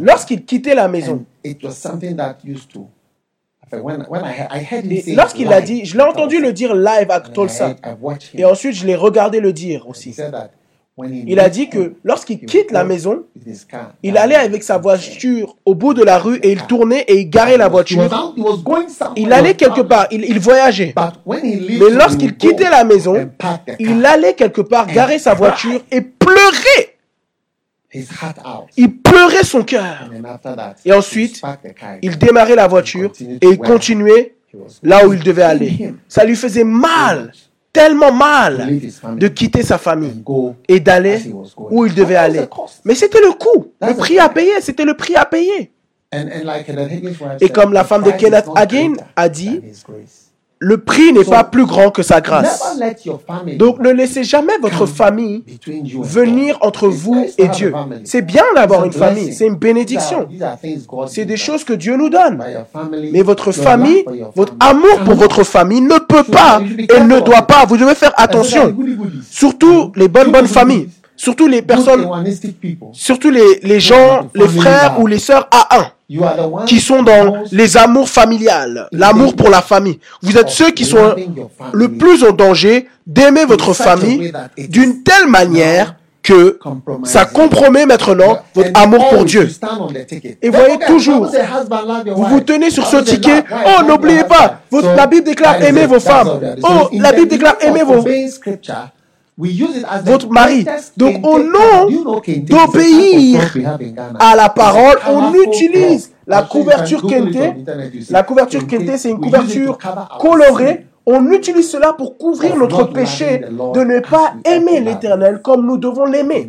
lorsqu'il quittait la maison, lorsqu'il a dit, je l'ai entendu le dire live à Tulsa. Et ensuite, je l'ai regardé le dire aussi. Il a dit que lorsqu'il quitte la maison, il allait avec sa voiture au bout de la rue et il tournait et il garait la voiture. Il allait quelque part, il, il voyageait. Mais lorsqu'il quittait la maison, il allait quelque part garer sa voiture et pleurer il pleurait son cœur. Et ensuite, il démarrait la voiture et il continuait là où il devait aller. Ça lui faisait mal, tellement mal, de quitter sa famille et d'aller où il devait aller. Mais c'était le coût, le prix à payer, c'était le prix à payer. Et comme la femme de Kenneth Hagin a dit, le prix n'est pas plus grand que sa grâce. Donc ne laissez jamais votre famille venir entre vous et Dieu. C'est bien d'avoir une famille, c'est une bénédiction. C'est des choses que Dieu nous donne. Mais votre famille, votre amour pour votre famille ne peut pas et ne doit pas. Vous devez faire attention. Surtout les bonnes bonnes familles. Surtout les personnes, surtout les, les gens, les frères ou les sœurs A1, you are the ones qui sont dans les amours familiales, l'amour pour la famille. Vous êtes ceux qui sont le plus en danger d'aimer votre famille d'une telle manière que ça compromet maintenant votre amour pour Dieu. Et voyez toujours, Vous vous tenez sur ce ticket. Oh, n'oubliez pas, votre- la Bible déclare, it. vos femmes. Oh, la Bible déclare, of vos- votre mari. Donc, au nom d'obéir à la parole, on utilise la couverture kente. La couverture Kente, c'est une couverture colorée. On utilise cela pour couvrir notre péché de ne as pas aimer l'Éternel comme nous devons l'aimer.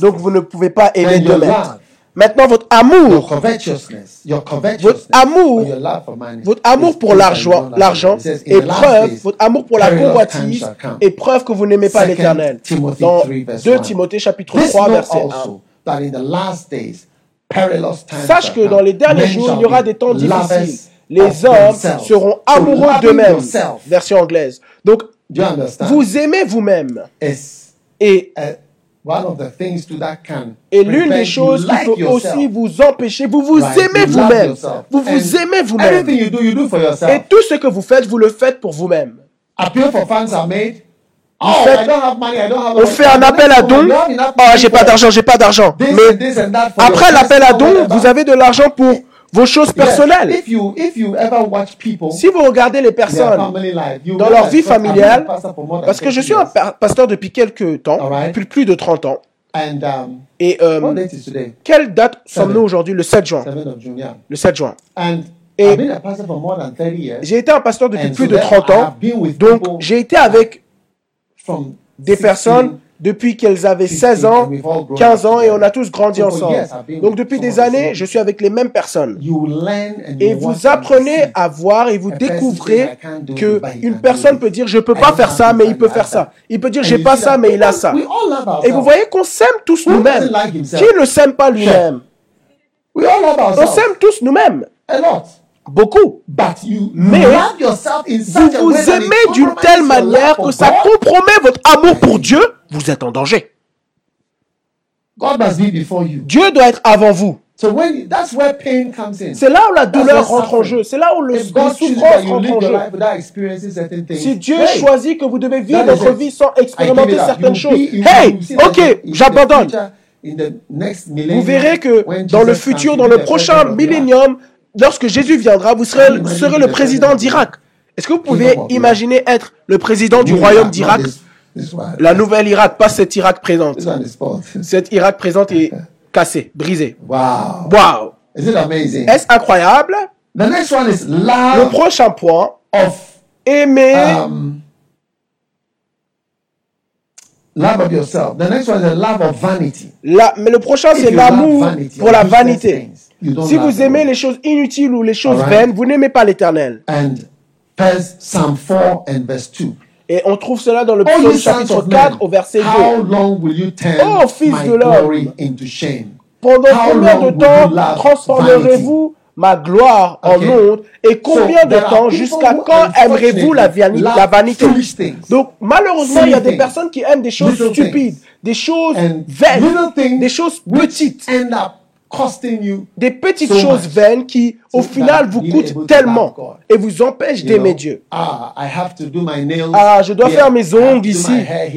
Donc vous ne pouvez pas aimer your maîtres. Maintenant, votre your amour, covetousness, amour- votre amour pour l'argent, l'argent est preuve, votre amour pour la convoitise est preuve que vous n'aimez pas l'Éternel. Dans 3, verse 2 1. Timothée chapitre This 3 know verset 1. also that in the last days, perilous times Sache que dans les derniers jours, il y aura des temps difficiles. Les hommes seront amoureux d'eux-mêmes. Version anglaise. Donc, vous aimez vous-même. Et, one of the things to that can et l'une des choses qui peut aussi vous empêcher, vous vous aimez vous-même. yourself. Vous vous And aimez vous-même. Everything you do, you do for yourself. Et tout ce que vous faites, vous le faites pour vous-même. Appeal for funds are made. Oh, I don't have money, I don't have On fait un appel à dons. Oh, j'ai pas d'argent, j'ai pas d'argent. Mais après l'appel à whatever. vous avez de l'argent pour vos choses Yes, personnelles. If you if you ever watch people Si vous regardez les personnes life, dans leur vie familiale, parce que je 30 suis un pasteur depuis quelques temps, Alright. depuis plus de 30 ans. And um, Et euh, what date is today? quelle date sommes-nous aujourd'hui? Le 7 juin. 7th of June, yeah. Le 7 juin. And Et- I've been a pastor for more than 30 years. J'ai été un pasteur depuis plus de therefore, 30 I ans. Donc, j'ai été avec from des 16 personnes depuis qu'elles avaient 15, 16 ans, and we've all grown 15 up ans et on a tous grandi for ensemble. Donc depuis des années, je suis avec les mêmes personnes. You learn and Et vous and apprenez à voir et vous découvrez say, "I can't do que une personne peut it." dire je peux pas faire ça mais il peut faire ça. that. Il peut dire j'ai pas ça mais il a ça. we all love Et vous voyez qu'on s'aime tous nous-mêmes. Qui ne s'aime pas lui-même? On s'aime tous nous-mêmes. Beaucoup. But you Mais love yourself in Vous vous aimez d'une telle manière que ça God. compromet votre amour pour Dieu. Vous êtes en danger. God must be before you. Dieu doit être avant vous. So when that's where pain comes in. C'est là où la douleur rentre en jeu. C'est là où le, rentrent live en jeu. Si Dieu hey, choisit que vous devez vivre votre vie sans expérimenter certaines choses, hey, ok, j'abandonne. Vous verrez que dans le futur, dans le prochain millénium, lorsque Jésus viendra, vous serez, le président d'Irak. Est-ce que vous pouvez imaginer être le président du royaume d'Irak? La nouvelle Irak, pas cette Irak présente. False. Cette Irak présente est cassée, brisée. Wow. Waouh Is it amazing? Est-ce incroyable? The next one is Le prochain point, of aimer um, love of yourself. The next one is the love of vanity. La- mais le prochain, c'est l'amour pour la vanité. things, Si vous aimez les choses inutiles ou les choses vaines, vous n'aimez pas l'éternel. And first Psalm 4 and verse 2. Et on trouve cela dans le Oh, psaume chapitre of 4 men, au verset 2. how long will you turn Oh, fils my de l'homme. glory into shame? Pendant How combien de temps transformerez-vous ma gloire en honte? Et combien So, de temps jusqu'à quand aimerez-vous la, vanité? Donc malheureusement, il y a des personnes qui aiment des choses stupides, des choses vaines, des choses which petites, end up des petites so choses vaines qui au So final vous coûtent tellement et vous empêchent d'aimer Dieu. Ah, I have to do my nails. Ah, je dois here. faire mes ongles ici.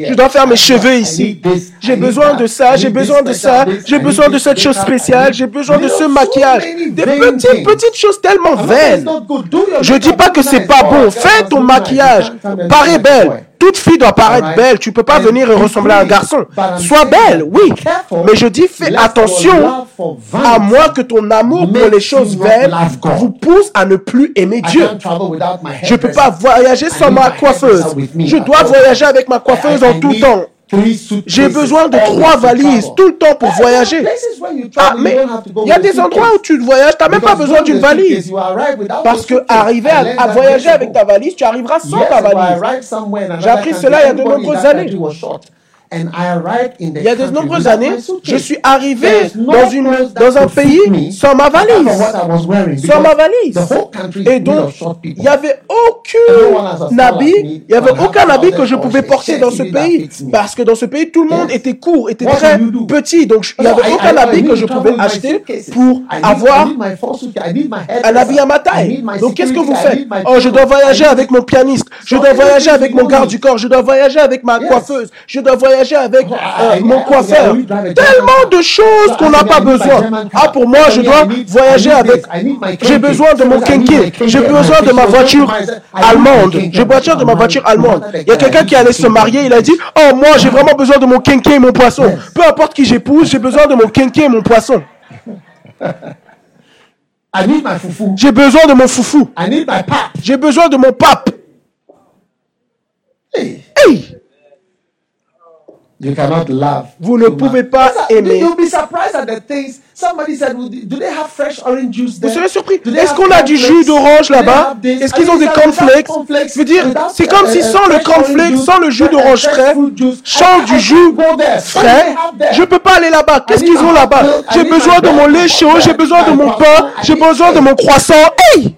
Je dois faire mes I- cheveux ici. J'ai besoin de ça, j'ai besoin de ça, j'ai besoin de cette chose spéciale, j'ai besoin de ce maquillage. Des petites, choses tellement vaines. Je dis pas que c'est pas Oh, bon. Fais ton maquillage. And belle. Toute fille doit paraître belle. Tu peux pas And venir et ressembler à un garçon. Sois belle, oui. Mais je dis fais attention à moins que ton amour pour les choses God. vous pousse à ne plus aimer Dieu. Je peux pas voyager sans ma coiffeuse. Je dois voyager avec ma coiffeuse en tout temps. J'ai besoin de trois valises tout le temps pour voyager. Ah, mais il y a des endroits où tu ne voyages, tu n'as même pas besoin d'une valise. Parce que arriver à, voyager avec ta valise, tu arriveras sans ta valise. J'ai appris cela il y a de nombreuses années. Il y a de nombreuses années, je suis arrivé dans, une, dans un pays sans ma valise. Sans ma valise. Et donc, il n'y avait aucun habit, il n'y avait aucun habit que je pouvais porter dans ce pays. Parce que dans ce pays, tout le monde était court, était très petit. Donc, il n'y avait aucun habit que je pouvais acheter pour avoir un habit à ma taille. Donc, qu'est-ce que vous faites? Oh, je dois voyager avec mon pianiste. Je dois voyager avec mon garde du corps. Je dois voyager avec ma coiffeuse. Je dois voyager avec euh, mon coiffeur. Tellement de choses qu'on n'a pas besoin. Ah, pour moi, je dois voyager avec. J'ai besoin de mon kenké. J'ai besoin de ma voiture allemande. J'ai besoin de ma voiture allemande. Il y a quelqu'un qui allait se marier. Il a dit Oh, moi, j'ai vraiment besoin de mon kenké et mon poisson. Peu importe qui j'épouse, j'ai besoin de mon kenké et mon poisson. J'ai besoin de mon foufou. J'ai besoin de mon pape. Hey! You cannot love. Vous ne pouvez pas aimer. You'll be surprised at the things. Somebody said, do they have fresh orange juice there? Vous serez surpris. Est-ce qu'on a du jus d'orange là-bas? Est-ce qu'ils ont des cornflakes? Je veux dire, c'est comme si sans le cornflake, sans le jus d'orange frais, sans du jus frais, je peux pas aller là-bas. Qu'est-ce qu'ils ont là-bas? J'ai besoin de mon lait chaud, j'ai besoin de mon pain, j'ai besoin de mon croissant. Hey!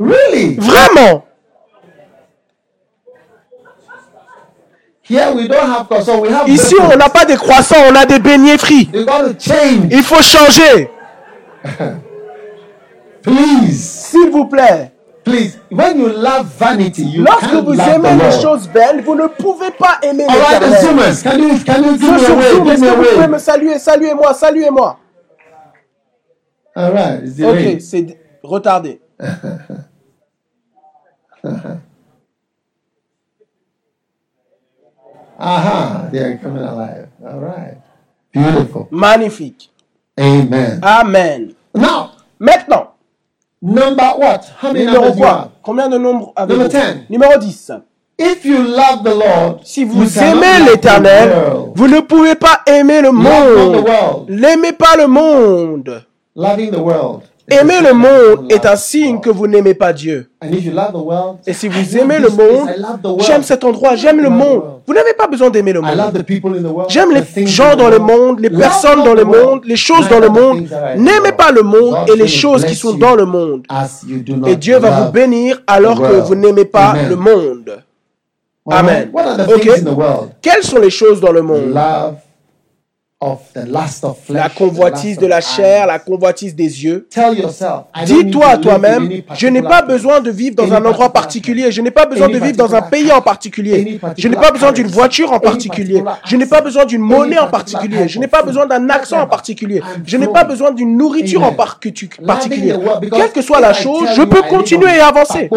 Vraiment? Ici, on n'a pas des croissants, on a des beignets frits. Il faut changer. S'il vous plaît. Lorsque vous aimez les choses belles, vous ne pouvez pas aimer les choses Est-ce que vous pouvez me saluer? Saluez-moi, saluez-moi. ok, c'est retardé. Aha, they are coming alive. All right. Beautiful. Magnifique. Amen. Amen. Now, maintenant. Number what? How many Numéro quoi? Combien de nombres avez-vous? Number 10. Numéro 10. If you love the Lord, si vous aimez l'éternel, vous ne pouvez pas aimer le monde. N'aimez pas le monde. Loving the world Aimer le monde est un signe que vous n'aimez pas Dieu. Et si vous aimez le monde, j'aime cet endroit, j'aime le monde. Vous n'avez pas besoin d'aimer le monde. J'aime les gens dans le monde, les personnes dans le monde, les choses dans le monde. N'aimez pas le monde et les choses qui sont dans le monde. Et Dieu va vous bénir alors que vous n'aimez pas le monde. Amen. Ok. Quelles sont les choses dans le monde? La convoitise de la chair, la convoitise des yeux. Dis-toi à toi-même, je n'ai pas besoin de vivre dans un endroit particulier, je n'ai pas besoin de vivre dans un pays en particulier, je n'ai pas besoin d'une voiture en particulier, je n'ai pas besoin d'une monnaie en particulier, je n'ai pas besoin d'un accent en particulier, je n'ai pas besoin d'une nourriture en particulier. Quelle que soit la chose, je peux continuer et avancer.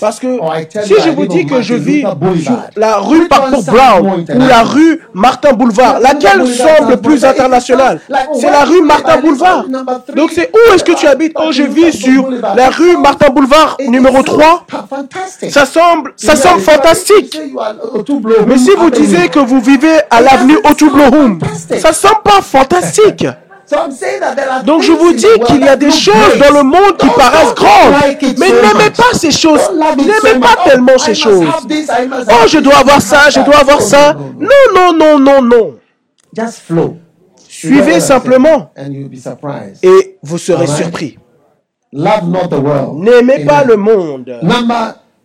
Parce que si je vous dis que je vis sur la rue Parcours Brown ou la rue Martin Boulevard, laquelle semble plus international. C'est la rue Martin Boulevard. Donc c'est où est-ce que tu habites? Oh, je vis sur la rue Martin Boulevard numéro 3. Ça semble, ça semble fantastique. Mais si vous disiez que vous vivez à l'avenue Otublohum, ça semble pas fantastique. Donc je vous dis qu'il y a des choses dans le monde qui paraissent grandes, mais n'aimez pas ces choses, n'aimez pas tellement ces choses. Oh, je dois avoir ça, je dois avoir ça. Non, non, non, non, non. Just flow. Suivez simplement et vous serez surpris. N'aimez pas le monde.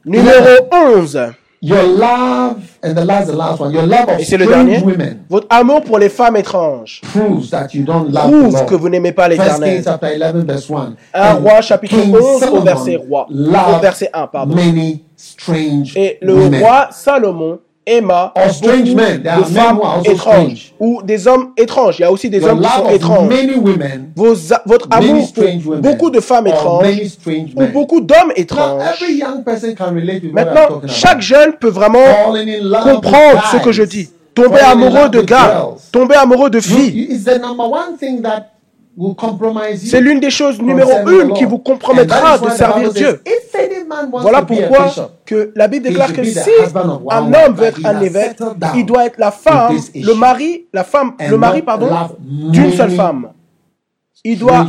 Numéro 11. Your love, and the last, the last one, your love of Et c'est le dernier. Votre amour pour les femmes étranges proves that you don't love prouve que vous n'aimez pas l'éternel. 1 Roi chapitre 11 au verset, roi, au verset 1. Pardon. Many strange Et le roi Salomon Emma strange men. de femmes étranges ou des hommes étranges. Il y a aussi des hommes qui sont étranges. Vos, votre amour pour beaucoup de femmes étranges ou beaucoup d'hommes étranges. Maintenant, chaque jeune peut vraiment comprendre ce que je dis. Tomber amoureux de gars, tomber amoureux de filles. C'est l'une des choses numéro une qui vous compromettra de servir Dieu. Voilà pourquoi que la Bible déclare que si un homme veut être un évêque, il doit être la femme, le mari, la femme, le mari, pardon, d'une seule femme. Il doit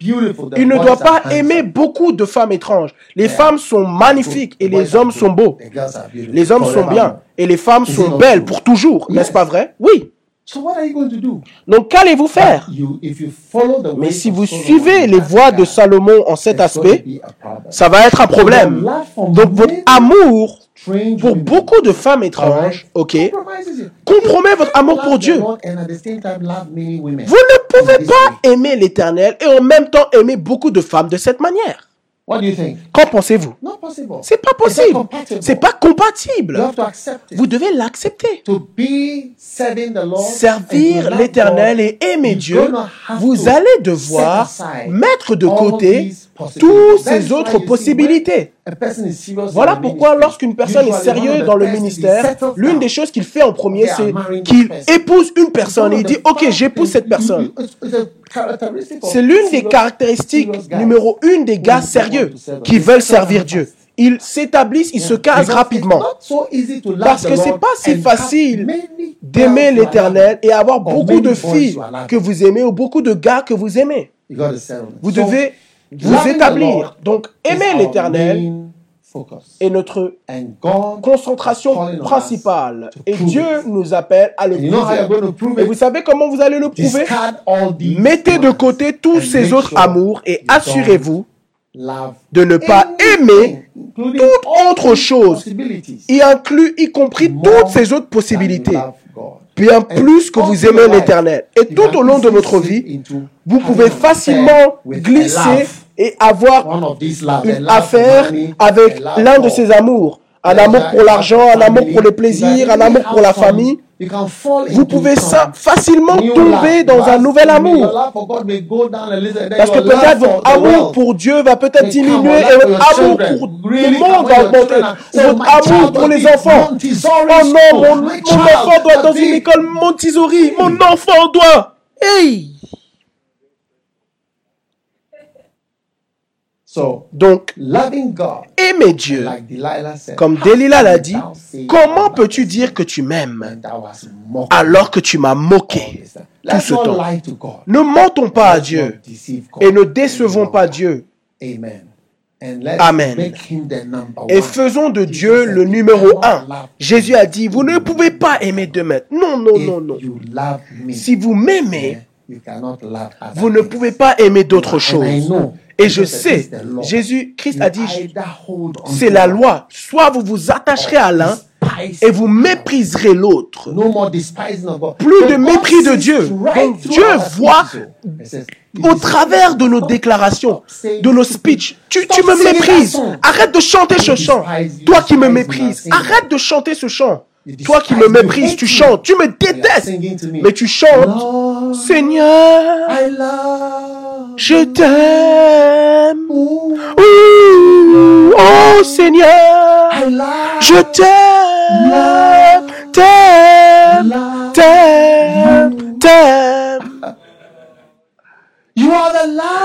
Il ne doit pas aimer beaucoup de femmes étranges. Les femmes sont magnifiques et les hommes sont beaux. Les hommes sont bien et les femmes sont belles pour toujours, n'est-ce pas vrai? Oui. Donc qu'allez-vous faire? Mais si vous suivez les voies de Salomon en cet aspect, ça va être un problème. Donc votre amour pour beaucoup de femmes étranges, ok, compromet votre amour pour Dieu. Vous ne pouvez pas aimer l'Éternel et en même temps aimer beaucoup de femmes de cette manière. Qu'en pensez-vous? C'est pas possible. C'est pas compatible. Vous devez l'accepter. Servir l'Éternel et aimer Dieu, vous allez devoir mettre de côté toutes ces autres possibilités. Voilà pourquoi lorsqu'une personne est sérieuse dans le ministère, l'une des choses qu'il fait en premier, c'est qu'il épouse une personne et il dit, OK, j'épouse cette personne. C'est l'une des caractéristiques numéro une des gars sérieux qui veulent servir Dieu. Ils s'établissent, ils se casent rapidement. Parce que c'est pas si facile d'aimer l'éternel et avoir beaucoup de filles que vous aimez ou beaucoup de gars que vous aimez. Vous devez vous établir. Donc, aimer l'éternel est notre concentration principale. Et Dieu nous appelle à le prouver. Et vous savez comment vous allez le prouver? Mettez de côté tous ces autres amours et assurez-vous de ne pas aimer toute autre chose, y inclut y compris toutes ces autres possibilités, bien plus que vous aimez l'éternel. Et tout au long de votre vie, vous pouvez facilement glisser et avoir une affaire avec l'un de ses amours. Un amour pour l'argent, un amour pour le plaisir, un amour pour la famille. Vous pouvez facilement tomber dans un nouvel amour. Parce que peut-être votre amour pour Dieu va peut-être diminuer et votre amour pour le monde va augmenter. Votre amour pour les enfants. Oh non, mon, mon enfant doit être dans une école Montessori. Mon enfant doit. Hey! Donc, aimer Dieu, comme Delilah l'a dit, comment peux-tu dire que tu m'aimes alors que tu m'as moqué tout ce temps? Ne mentons pas à Dieu et ne décevons pas Dieu. Amen. Et faisons de Dieu le numéro un. Jésus a dit, vous ne pouvez pas aimer deux mètres. Non, non, non, non. Si vous m'aimez, vous ne pouvez pas aimer d'autres choses. Et je sais, Jésus-Christ a dit, c'est la loi. Soit vous vous attacherez à l'un et vous mépriserez l'autre. Plus de mépris de Dieu. Donc Dieu voit au travers de nos déclarations, de nos speeches. Tu, tu me méprises. Arrête de chanter ce chant. Toi qui me méprises, arrête de chanter ce chant. Toi qui me méprises, tu chantes, tu me détestes, mais tu chantes, Seigneur, je t'aime. Oh Seigneur, je t'aime, t'aime, t'aime, t'aime.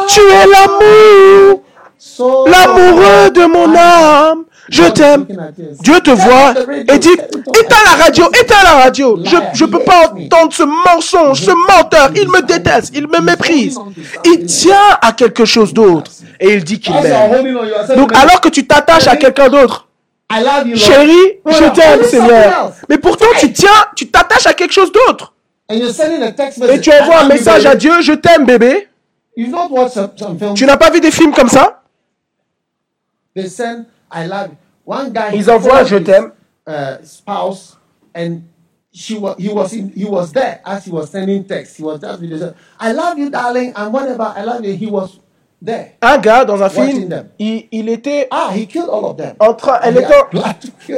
Tu es l'amour, l'amoureux de mon âme. Je t'aime. Dieu te voit et dit, éteins la radio, éteins la radio. Je ne peux pas entendre ce mensonge, ce menteur. Il me déteste, il me méprise. Il tient à quelque chose d'autre et il dit qu'il m'aime. Donc alors que tu t'attaches à quelqu'un d'autre, chérie, je t'aime Seigneur. Mais pourtant tu tiens, tu t'attaches à quelque chose d'autre. Et tu envoies un message à Dieu, je t'aime bébé. Tu n'as pas vu des films comme ça? Ils envoient je t'aime. Uh, spouse and she was he was in, he was there as he was sending text. He was just video. I love you, darling, and whatever. I love you. He was un gars dans un film, il, il, était ah, he killed all of them. en train, elle, était,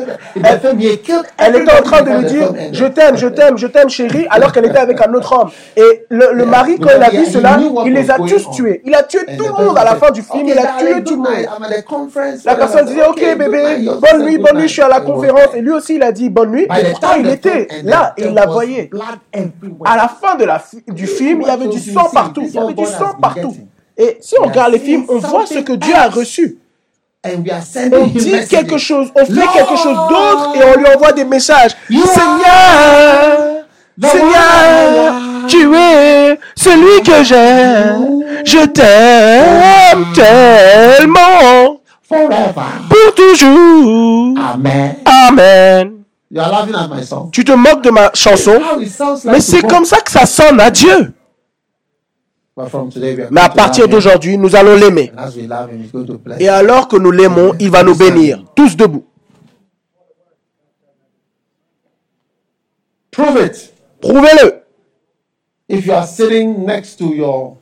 elle, était en train de lui dire je t'aime, je t'aime, je t'aime chérie, alors qu'elle était avec un autre homme. Et le, le mari, quand il a vu cela, il les a tous tués. Il a tué tout le monde à la fin du film, il a tué tout le monde. La personne disait ok bébé, bonne nuit, bonne nuit, je suis à la conférence. Et lui aussi il a dit bonne nuit. Et pourtant il était là et il la voyait. À la fin de la, du film, il y avait du sang partout. Il y avait du sang partout. Et si on regarde les films, on voit ce que Dieu a reçu. On dit quelque chose, on fait quelque chose d'autre et on lui envoie des messages. Seigneur, Seigneur, tu es celui que j'aime. Je t'aime tellement forever. pour toujours. Amen. Amen. You are laughing at my song. Tu te moques de ma chanson, mais c'est comme ça que ça sonne à Dieu. But from today, we are Mais à partir d'aujourd'hui, nous allons l'aimer. Et alors que nous l'aimons, il va nous bénir. Tous debout. Prove it. Prouvez-le. If you are sitting next to your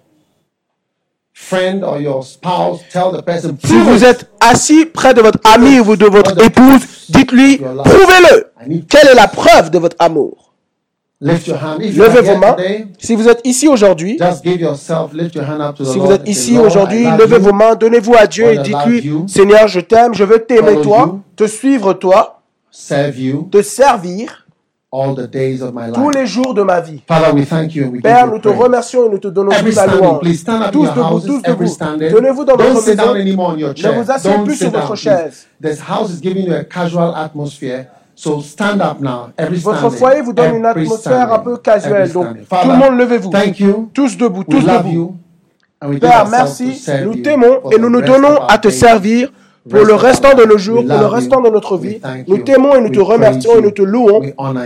friend or your spouse, tell the person, Si vous êtes assis près de votre ami ou de votre épouse, dites-lui, prouvez-le. Quelle est la preuve de votre amour? Levez vos mains. Si vous êtes ici aujourd'hui, si vous êtes ici aujourd'hui, levez vos mains, donnez-vous à Dieu et dites-lui. Seigneur, je t'aime, je veux t'aimer toi, te suivre toi, te servir all the days of my tous life. les jours de ma vie. Father, we thank you and we Père, nous you te remercions et nous te donnons toute la louange. please stand up in Tous debout, tous debout. Tenez-vous dans votre maison. Ne vous asseyez plus sur votre chaise. This house is giving you a casual atmosphere. So stand up now. Every Votre foyer vous donne une atmosphère un peu casuelle. Donc, tout le monde, levez-vous. Tous debout, tous debout. you. Père, merci. Nous t'aimons et nous nous donnons à te servir pour le restant de nos jours, pour le restant de notre vie. Nous t'aimons et nous te remercions et nous te louons.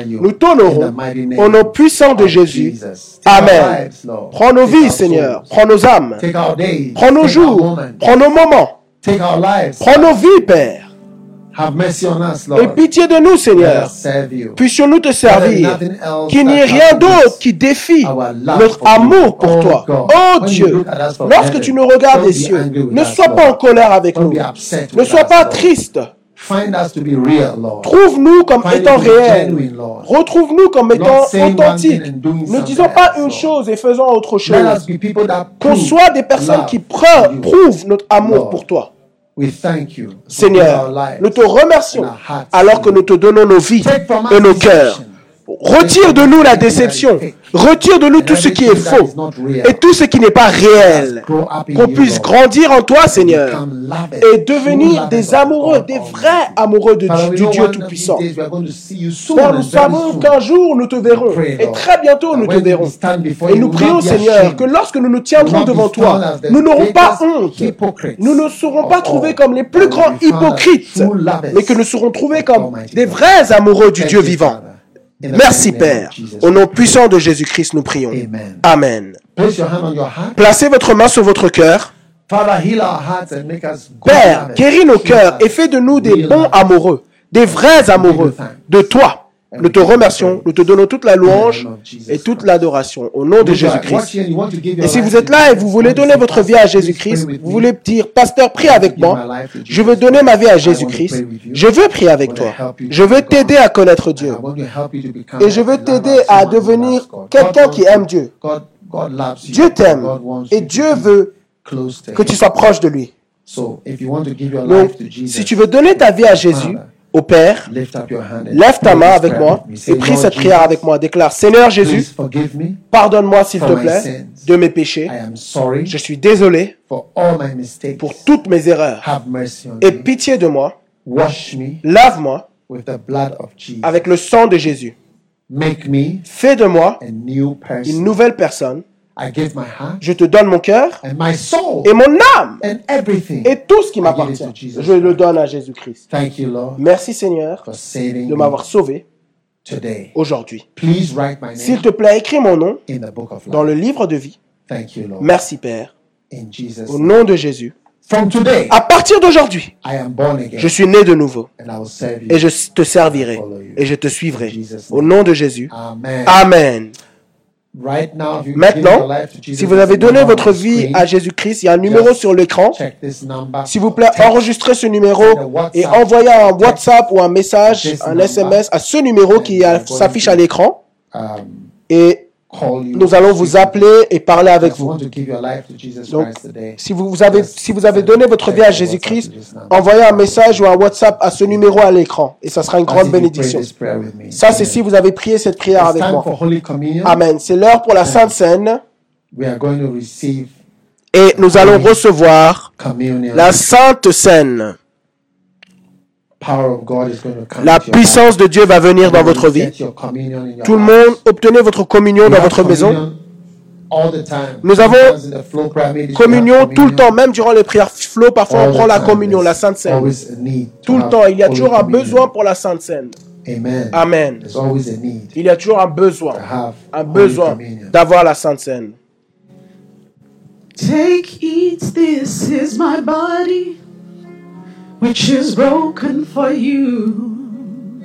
Nous t'honorons au nom puissant de Jésus. Amen. Prends nos vies, Seigneur. Prends nos âmes. Take our days. Prends nos jours. Prends nos moments. Take our lives. Prends nos vies, Père. Have mercy on us, Et pitié de nous, Seigneur. Puissions-nous te servir. Qu'il n'y ait rien d'autre qui défie notre you. amour pour Oh toi. God, Oh Dieu, lorsque heaven, tu nous regardes des cieux, ne sois pas Lord. en colère avec Don't nous. Ne sois pas Lord. triste. Trouve-nous comme Find étant réels. Retrouve-nous comme étant authentiques. Ne disons pas une chose et faisons autre chose. Qu'on soit des personnes qui prouvent notre amour pour toi. We thank you. for Seigneur, nous te remercions alors que nous te donnons nos vies et nos cœurs. Retire de nous la déception. Retire de nous tout ce qui est faux et tout ce qui n'est pas réel. Qu'on puisse grandir en toi, Seigneur, et devenir des amoureux, des vrais amoureux de, du Dieu Tout-Puissant. and nous savons qu'un jour nous te verrons et très bientôt nous te verrons. Et nous prions, Seigneur, que lorsque nous nous tiendrons devant toi, nous n'aurons pas honte. Nous ne serons pas trouvés comme les plus grands hypocrites, mais que nous serons trouvés comme des vrais amoureux du Dieu vivant. Merci Père. Au nom puissant de Jésus-Christ, nous prions. Amen. Placez votre main sur votre cœur. Père, guéris nos cœurs et fais de nous des bons amoureux, des vrais amoureux de toi. Nous te remercions, nous te donnons toute la louange et toute l'adoration au nom de Jésus-Christ. Et si vous êtes là et vous voulez donner votre vie à Jésus-Christ, vous voulez dire, Pasteur, prie avec moi, je veux donner ma vie à Jésus-Christ, je veux prier avec toi, je veux t'aider à connaître Dieu, et je veux t'aider à devenir quelqu'un qui aime. Dieu. Dieu t'aime et Dieu veut que tu sois proche de lui. So, if you want to give your Donc, life to Jesus, si tu veux donner ta vie à Jésus, au Père, lève ta main avec moi et prie cette prière avec moi. Déclare, Seigneur Jésus, pardonne-moi s'il te plaît de mes péchés. Je suis désolé pour toutes mes erreurs. Et pitié de moi, lave-moi avec le sang de Jésus. Fais de moi une nouvelle personne. I give my heart Je te donne mon cœur and my soul et mon âme and everything. et tout ce qui m'appartient. to Jesus Je le donne à Jésus-Christ. Thank you, Lord, Merci Seigneur de m'avoir sauvé today. aujourd'hui. Please write my S'il name te plaît, écris mon nom in the book of dans life. le livre de vie. Thank you, Lord. Merci Père. In Jesus' Au nom de Jésus. From today, À partir d'aujourd'hui, I am born again je suis né de nouveau and I will serve you. et je te servirai et je te suivrai. Au nom de Jésus. Amen. Maintenant, si vous avez donné votre vie à Jésus-Christ, il y a un numéro sur l'écran. S'il vous plaît, enregistrez ce numéro et envoyez un WhatsApp ou un message, un SMS à ce numéro qui s'affiche à l'écran. um, Et. Nous allons vous appeler et parler avec vous. Donc, Si vous, vous avez, si vous avez donné votre vie à Jésus-Christ, envoyez un message ou un WhatsApp à ce numéro à l'écran et ça sera une grande bénédiction. Ça, c'est si vous avez prié cette prière avec moi. Amen. C'est l'heure pour la Sainte Seine. Et nous allons recevoir la Sainte Seine. power of God is going to come La into your puissance de Dieu va venir dans votre vie. Tout le monde, obtenez votre communion We dans have votre maison. communion Nous avons communion tout le temps, même durant les prières flow, parfois on prend la communion, la Sainte Seine. Tout le temps, il y a toujours un besoin pour la Sainte Seine. Amen. Il y a toujours un besoin, un besoin d'avoir la Sainte Seine. Take, eat, this is my body, which is broken for you.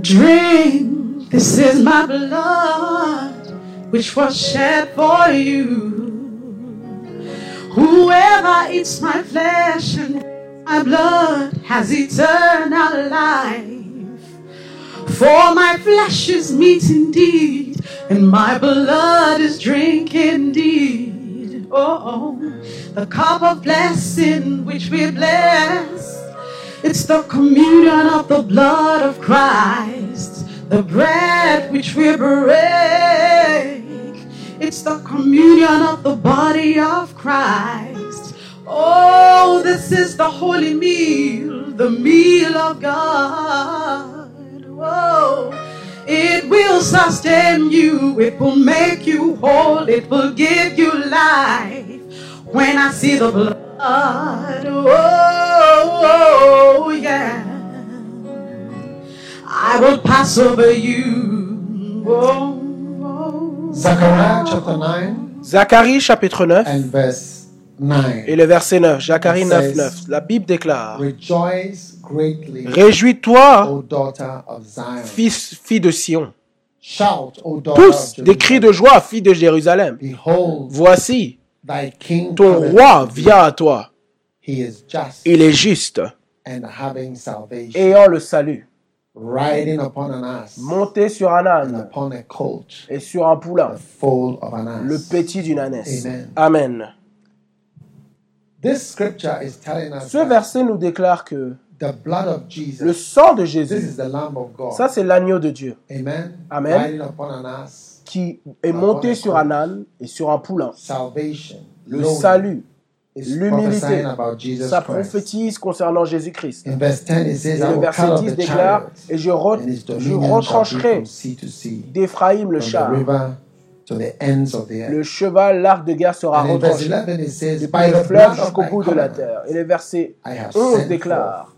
Drink, this is my blood, which was shed for you. Whoever eats my flesh and my blood has eternal life. For my flesh is meat indeed, and my blood is drink indeed. Oh, the cup of blessing which we bless. It's the communion of the blood of Christ, the bread which we break. It's the communion of the body of Christ. Oh, this is the holy meal, the meal of God. Whoa. It will sustain you, it will make you whole, it will give you life. When I see the blood, oh, oh yeah, I will pass over you. Oh, oh. Zechariah chapter 9 Zacharie chapitre 9 and verse 9. et le verset 9. Zacharie It 9, says, 9. La Bible déclare Réjouis-toi, fils, fille de Sion. Pousse des cris de joie, fille de Jérusalem. Voici, ton roi vient à toi. Il est juste, ayant le salut. Monté sur un âne et sur un poulain, le petit d'une ânesse. Amen. Amen. This scripture is telling us Ce verset nous déclare que the blood of le sang de this Jésus, is the Lamb of God. ça c'est l'agneau de Dieu, Amen. Amen. Riding upon an ass, qui est monté sur un âne et sur un poulain. salvation, Le salut, l'humilité, ça prophétise concernant Jésus-Christ. In verse 10, it says, Et I le verset cut off 10 the déclare, et je, re- je retrancherai d'Éphraïm le char. Le cheval, l'arc de guerre sera retranché 11, it says, depuis le the fleuve jusqu'au bout de la terre. Et le verset I have 11 sent déclare,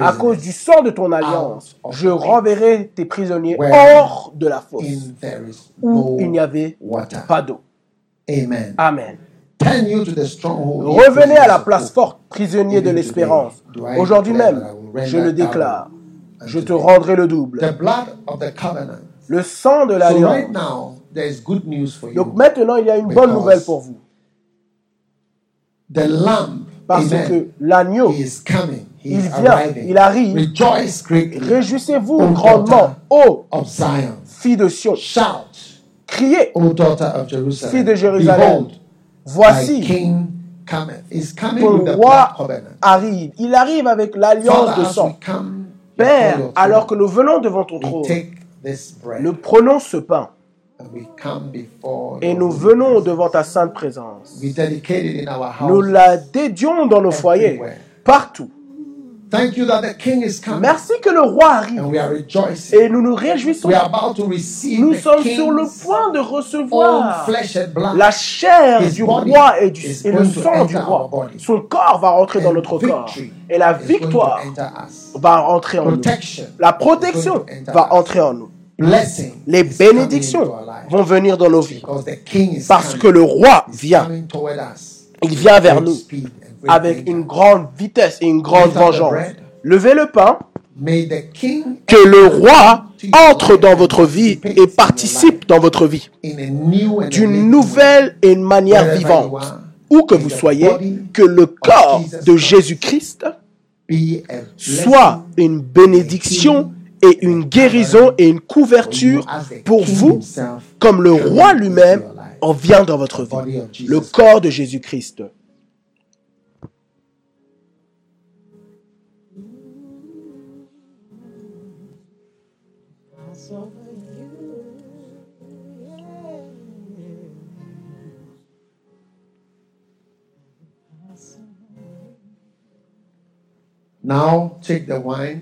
à cause du sang de ton alliance, je the renverrai tes prisonniers hors de la fosse, où il n'y avait pas d'eau. Amen. Amen. Revenez à la place forte, prisonniers de l'espérance. Aujourd'hui même, je le déclare, je te rendrai le double. The blood of the covenant. Le sang de l'alliance. Now, there is good news for you. Donc maintenant, il y a une bonne nouvelle pour vous. The lamb, Parce amen, que l'agneau, he is coming. He il is vient, arriving. il arrive. Rejoice greatly, Réjouissez-vous grandement, ô of Zion. filles de Sion. Shout, Criez, O daughter of Jerusalem. filles de Jérusalem. Behold, Voici, king cometh. He's coming ton with the roi blood arrive. Il arrive avec l'alliance de sang. Père, alors que nous venons devant ton trône, nous prenons ce pain and we come before et nous venons devant ta sainte présence. We dedicate it in our Nous la dédions dans nos foyers, partout. Thank you that the king is coming. Merci que le roi arrive And we are rejoicing. et nous nous réjouissons. We are about to receive Nous sommes sur le point de recevoir la chair du roi et, du, et le sang du roi. Son corps va rentrer dans notre corps. Et la victoire va rentrer en nous. La protection va entrer en nous. Les bénédictions. Vont venir dans nos vies. Parce que le roi vient. Il vient vers nous avec une grande vitesse et une grande vengeance. Levez le pain, que le roi entre dans votre vie et participe dans votre vie. D'une nouvelle et une manière vivante. Où que vous soyez, que le corps de Christ Jésus-Christ soit une bénédiction et une guérison et une couverture pour vous, comme le roi lui-même en vient dans votre vie. Le corps de Jésus-Christ.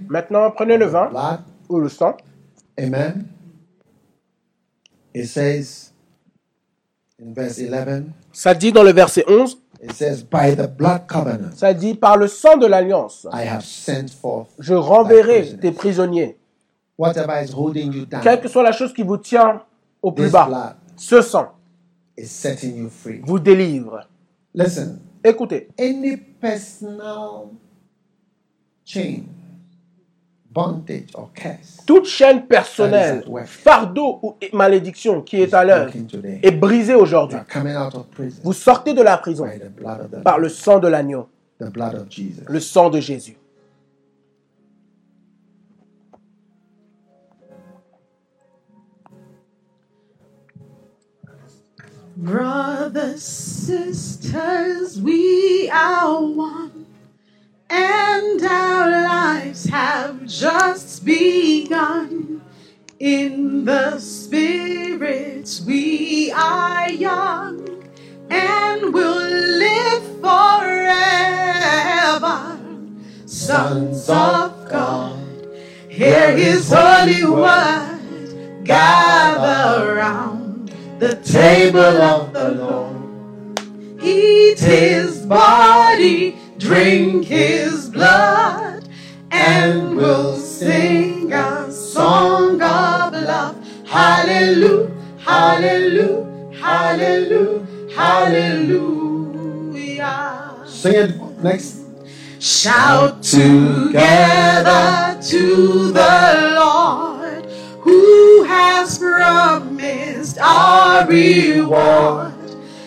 Maintenant, prenez le vin blood. ou le sang. Amen. It says, In verse 11, Ça dit dans le verset 11, it says, By the blood covenant ça dit par le sang de l'alliance, I have sent forth. je renverrai tes prisonniers. Whatever is holding you down, Quelle que soit la chose qui vous tient au plus this bas, blood ce sang is setting you free. vous délivre. Listen, Écoutez, any personal chain, bondage, or curse toute chaîne personnelle, fardeau ou malédiction qui est à l'œuvre est brisée aujourd'hui. Vous sortez de la prison par le sang de l'agneau, the blood of Jesus. le sang de Jésus. Brothers, sisters, we are one, and our lives have just begun. In the Spirit, we are young, and will live forever. Sons of God, hear His holy word, gather round the table of the Lord. Eat his body, drink his blood, and we'll sing a song of love. Hallelujah, hallelujah, hallelujah, hallelujah. Sing it next. Shout together to the Lord who has promised our reward.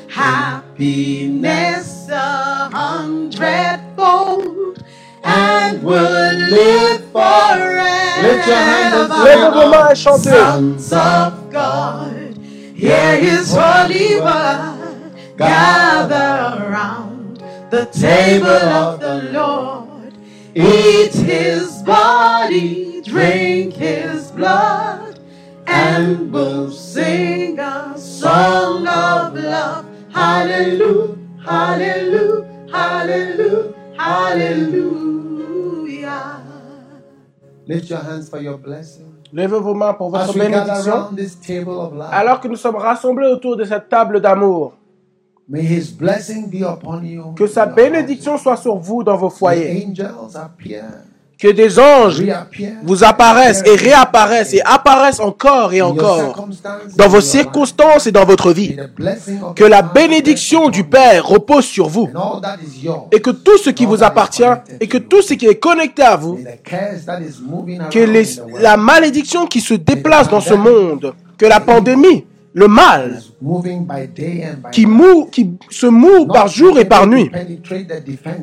Happiness a hundredfold and we'll live forever. Lift your hands and sing Lèvez vos mains et chantez. Sons of God, hear his holy word, gather around the table of the Lord. Eat his body, drink his blood, and we'll sing a song of love. Hallelujah, hallelujah, hallelujah, hallelujah. Lift your hands for your blessing. Lèvez vos mains pour votre bénédiction. Alors que nous sommes rassemblés autour de cette table d'amour, may His blessing be upon you. que sa bénédiction soit sur vous dans vos foyers. May angels appear, Que des anges vous apparaissent et réapparaissent et apparaissent encore et encore dans vos circonstances et dans votre vie. Que la bénédiction du Père repose sur vous. Et que tout ce qui vous appartient et que tout ce qui est connecté à vous, que les- la malédiction qui se déplace dans ce monde, que la pandémie, le mal qui, night. mou, qui se moue par jour et par nuit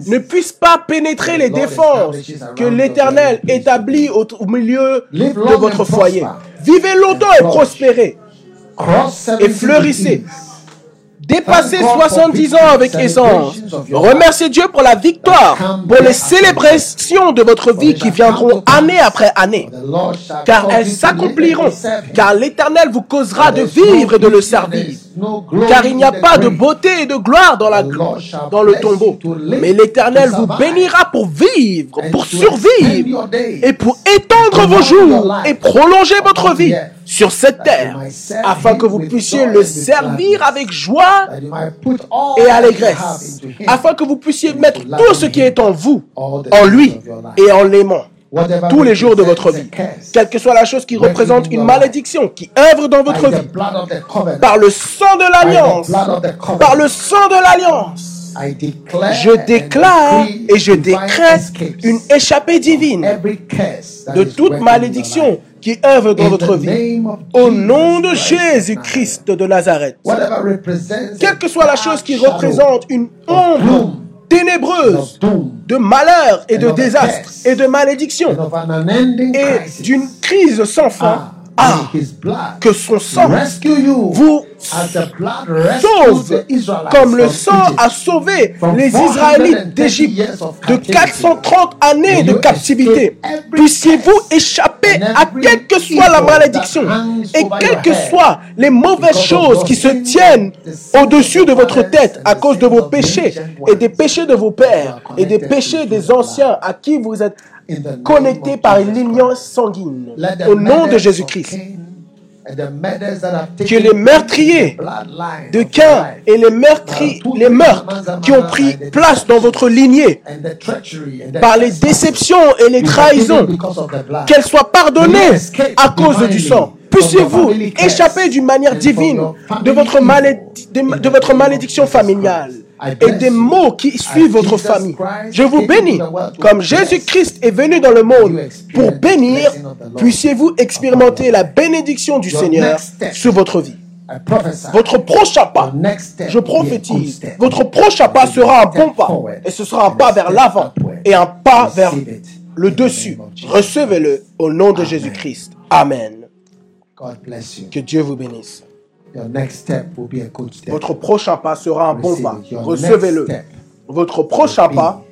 ne puisse pas pénétrer les défenses que l'Éternel établit au, au milieu de votre foyer. Vivez longtemps et prospérez. Et 70 fleurissez. Dépassez 70 ans avec aisance. Remerciez Dieu pour la victoire, pour les célébrations de votre vie qui viendront année après année. Car elles s'accompliront. Car l'Éternel vous causera de vivre et de le servir. Car il n'y a pas de beauté et de gloire dans, la, dans le tombeau. Mais l'Éternel vous bénira pour vivre, pour survivre et pour étendre vos jours et prolonger votre vie sur cette terre, afin que vous puissiez le servir avec joie et allégresse, afin que vous puissiez mettre tout ce qui est en vous, en lui et en l'aimant tous les jours de votre vie. Quelle que soit la chose qui représente une malédiction qui œuvre dans votre vie, par le sang de l'alliance, par le sang de l'alliance, je déclare et je décrète une échappée divine de toute malédiction. Qui œuvre dans votre vie. Au nom de Jésus-Christ de Nazareth. Quelle que soit la chose qui représente une ombre ténébreuse de malheur et de désastre et de malédiction et d'une crise sans fin, ah, que son sang vous sauve the Israelites comme le sang a sauvé les 430 Israélites d'Égypte years of de captivity. 430 années de captivité. Puissiez-vous échapper à quelle que soit la malédiction et quelles que soient les mauvaises choses qui se tiennent au-dessus de votre tête à cause de vos péchés et des péchés de vos pères et des péchés des anciens à qui vous êtes connectés par une lignance sanguine. Au nom de Jésus-Christ. Que les meurtriers de Cain et les, meurtri- les meurtres qui ont pris place dans votre lignée par les déceptions et les trahisons, qu'elles soient pardonnées à cause du sang. Puissiez-vous échapper d'une manière divine de votre, malédi- de, de votre malédiction familiale et des maux qui suivent votre famille. Je vous bénis. Comme Jésus-Christ est venu dans le monde pour bénir, puissiez-vous expérimenter la bénédiction du Seigneur sur votre vie. Votre prochain pas, je prophétise, votre prochain pas sera un bon pas. Et ce sera un pas vers l'avant et un pas vers le dessus. Recevez-le au nom de Jésus-Christ. Amen. Que Dieu vous bénisse. Your next step will be a good step. Votre prochain pas sera un bon pas. Recevez-le. Votre prochain pas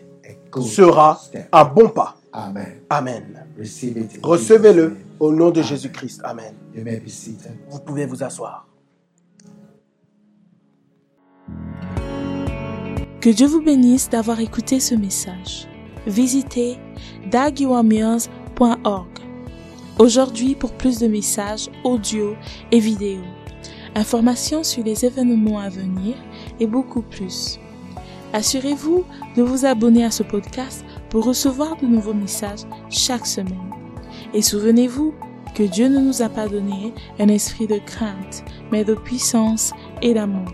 sera step. un bon pas. Amen. Amen. Recevez-le au nom de Jésus-Christ. Amen. You may be seated. Vous pouvez vous asseoir. Que Dieu vous bénisse d'avoir écouté ce message. Visitez daguiwamiers.org aujourd'hui pour plus de messages audio et vidéo, informations sur les événements à venir et beaucoup plus. Assurez-vous de vous abonner à ce podcast pour recevoir de nouveaux messages chaque semaine. Et souvenez-vous que Dieu ne nous a pas donné un esprit de crainte, mais de puissance et d'amour.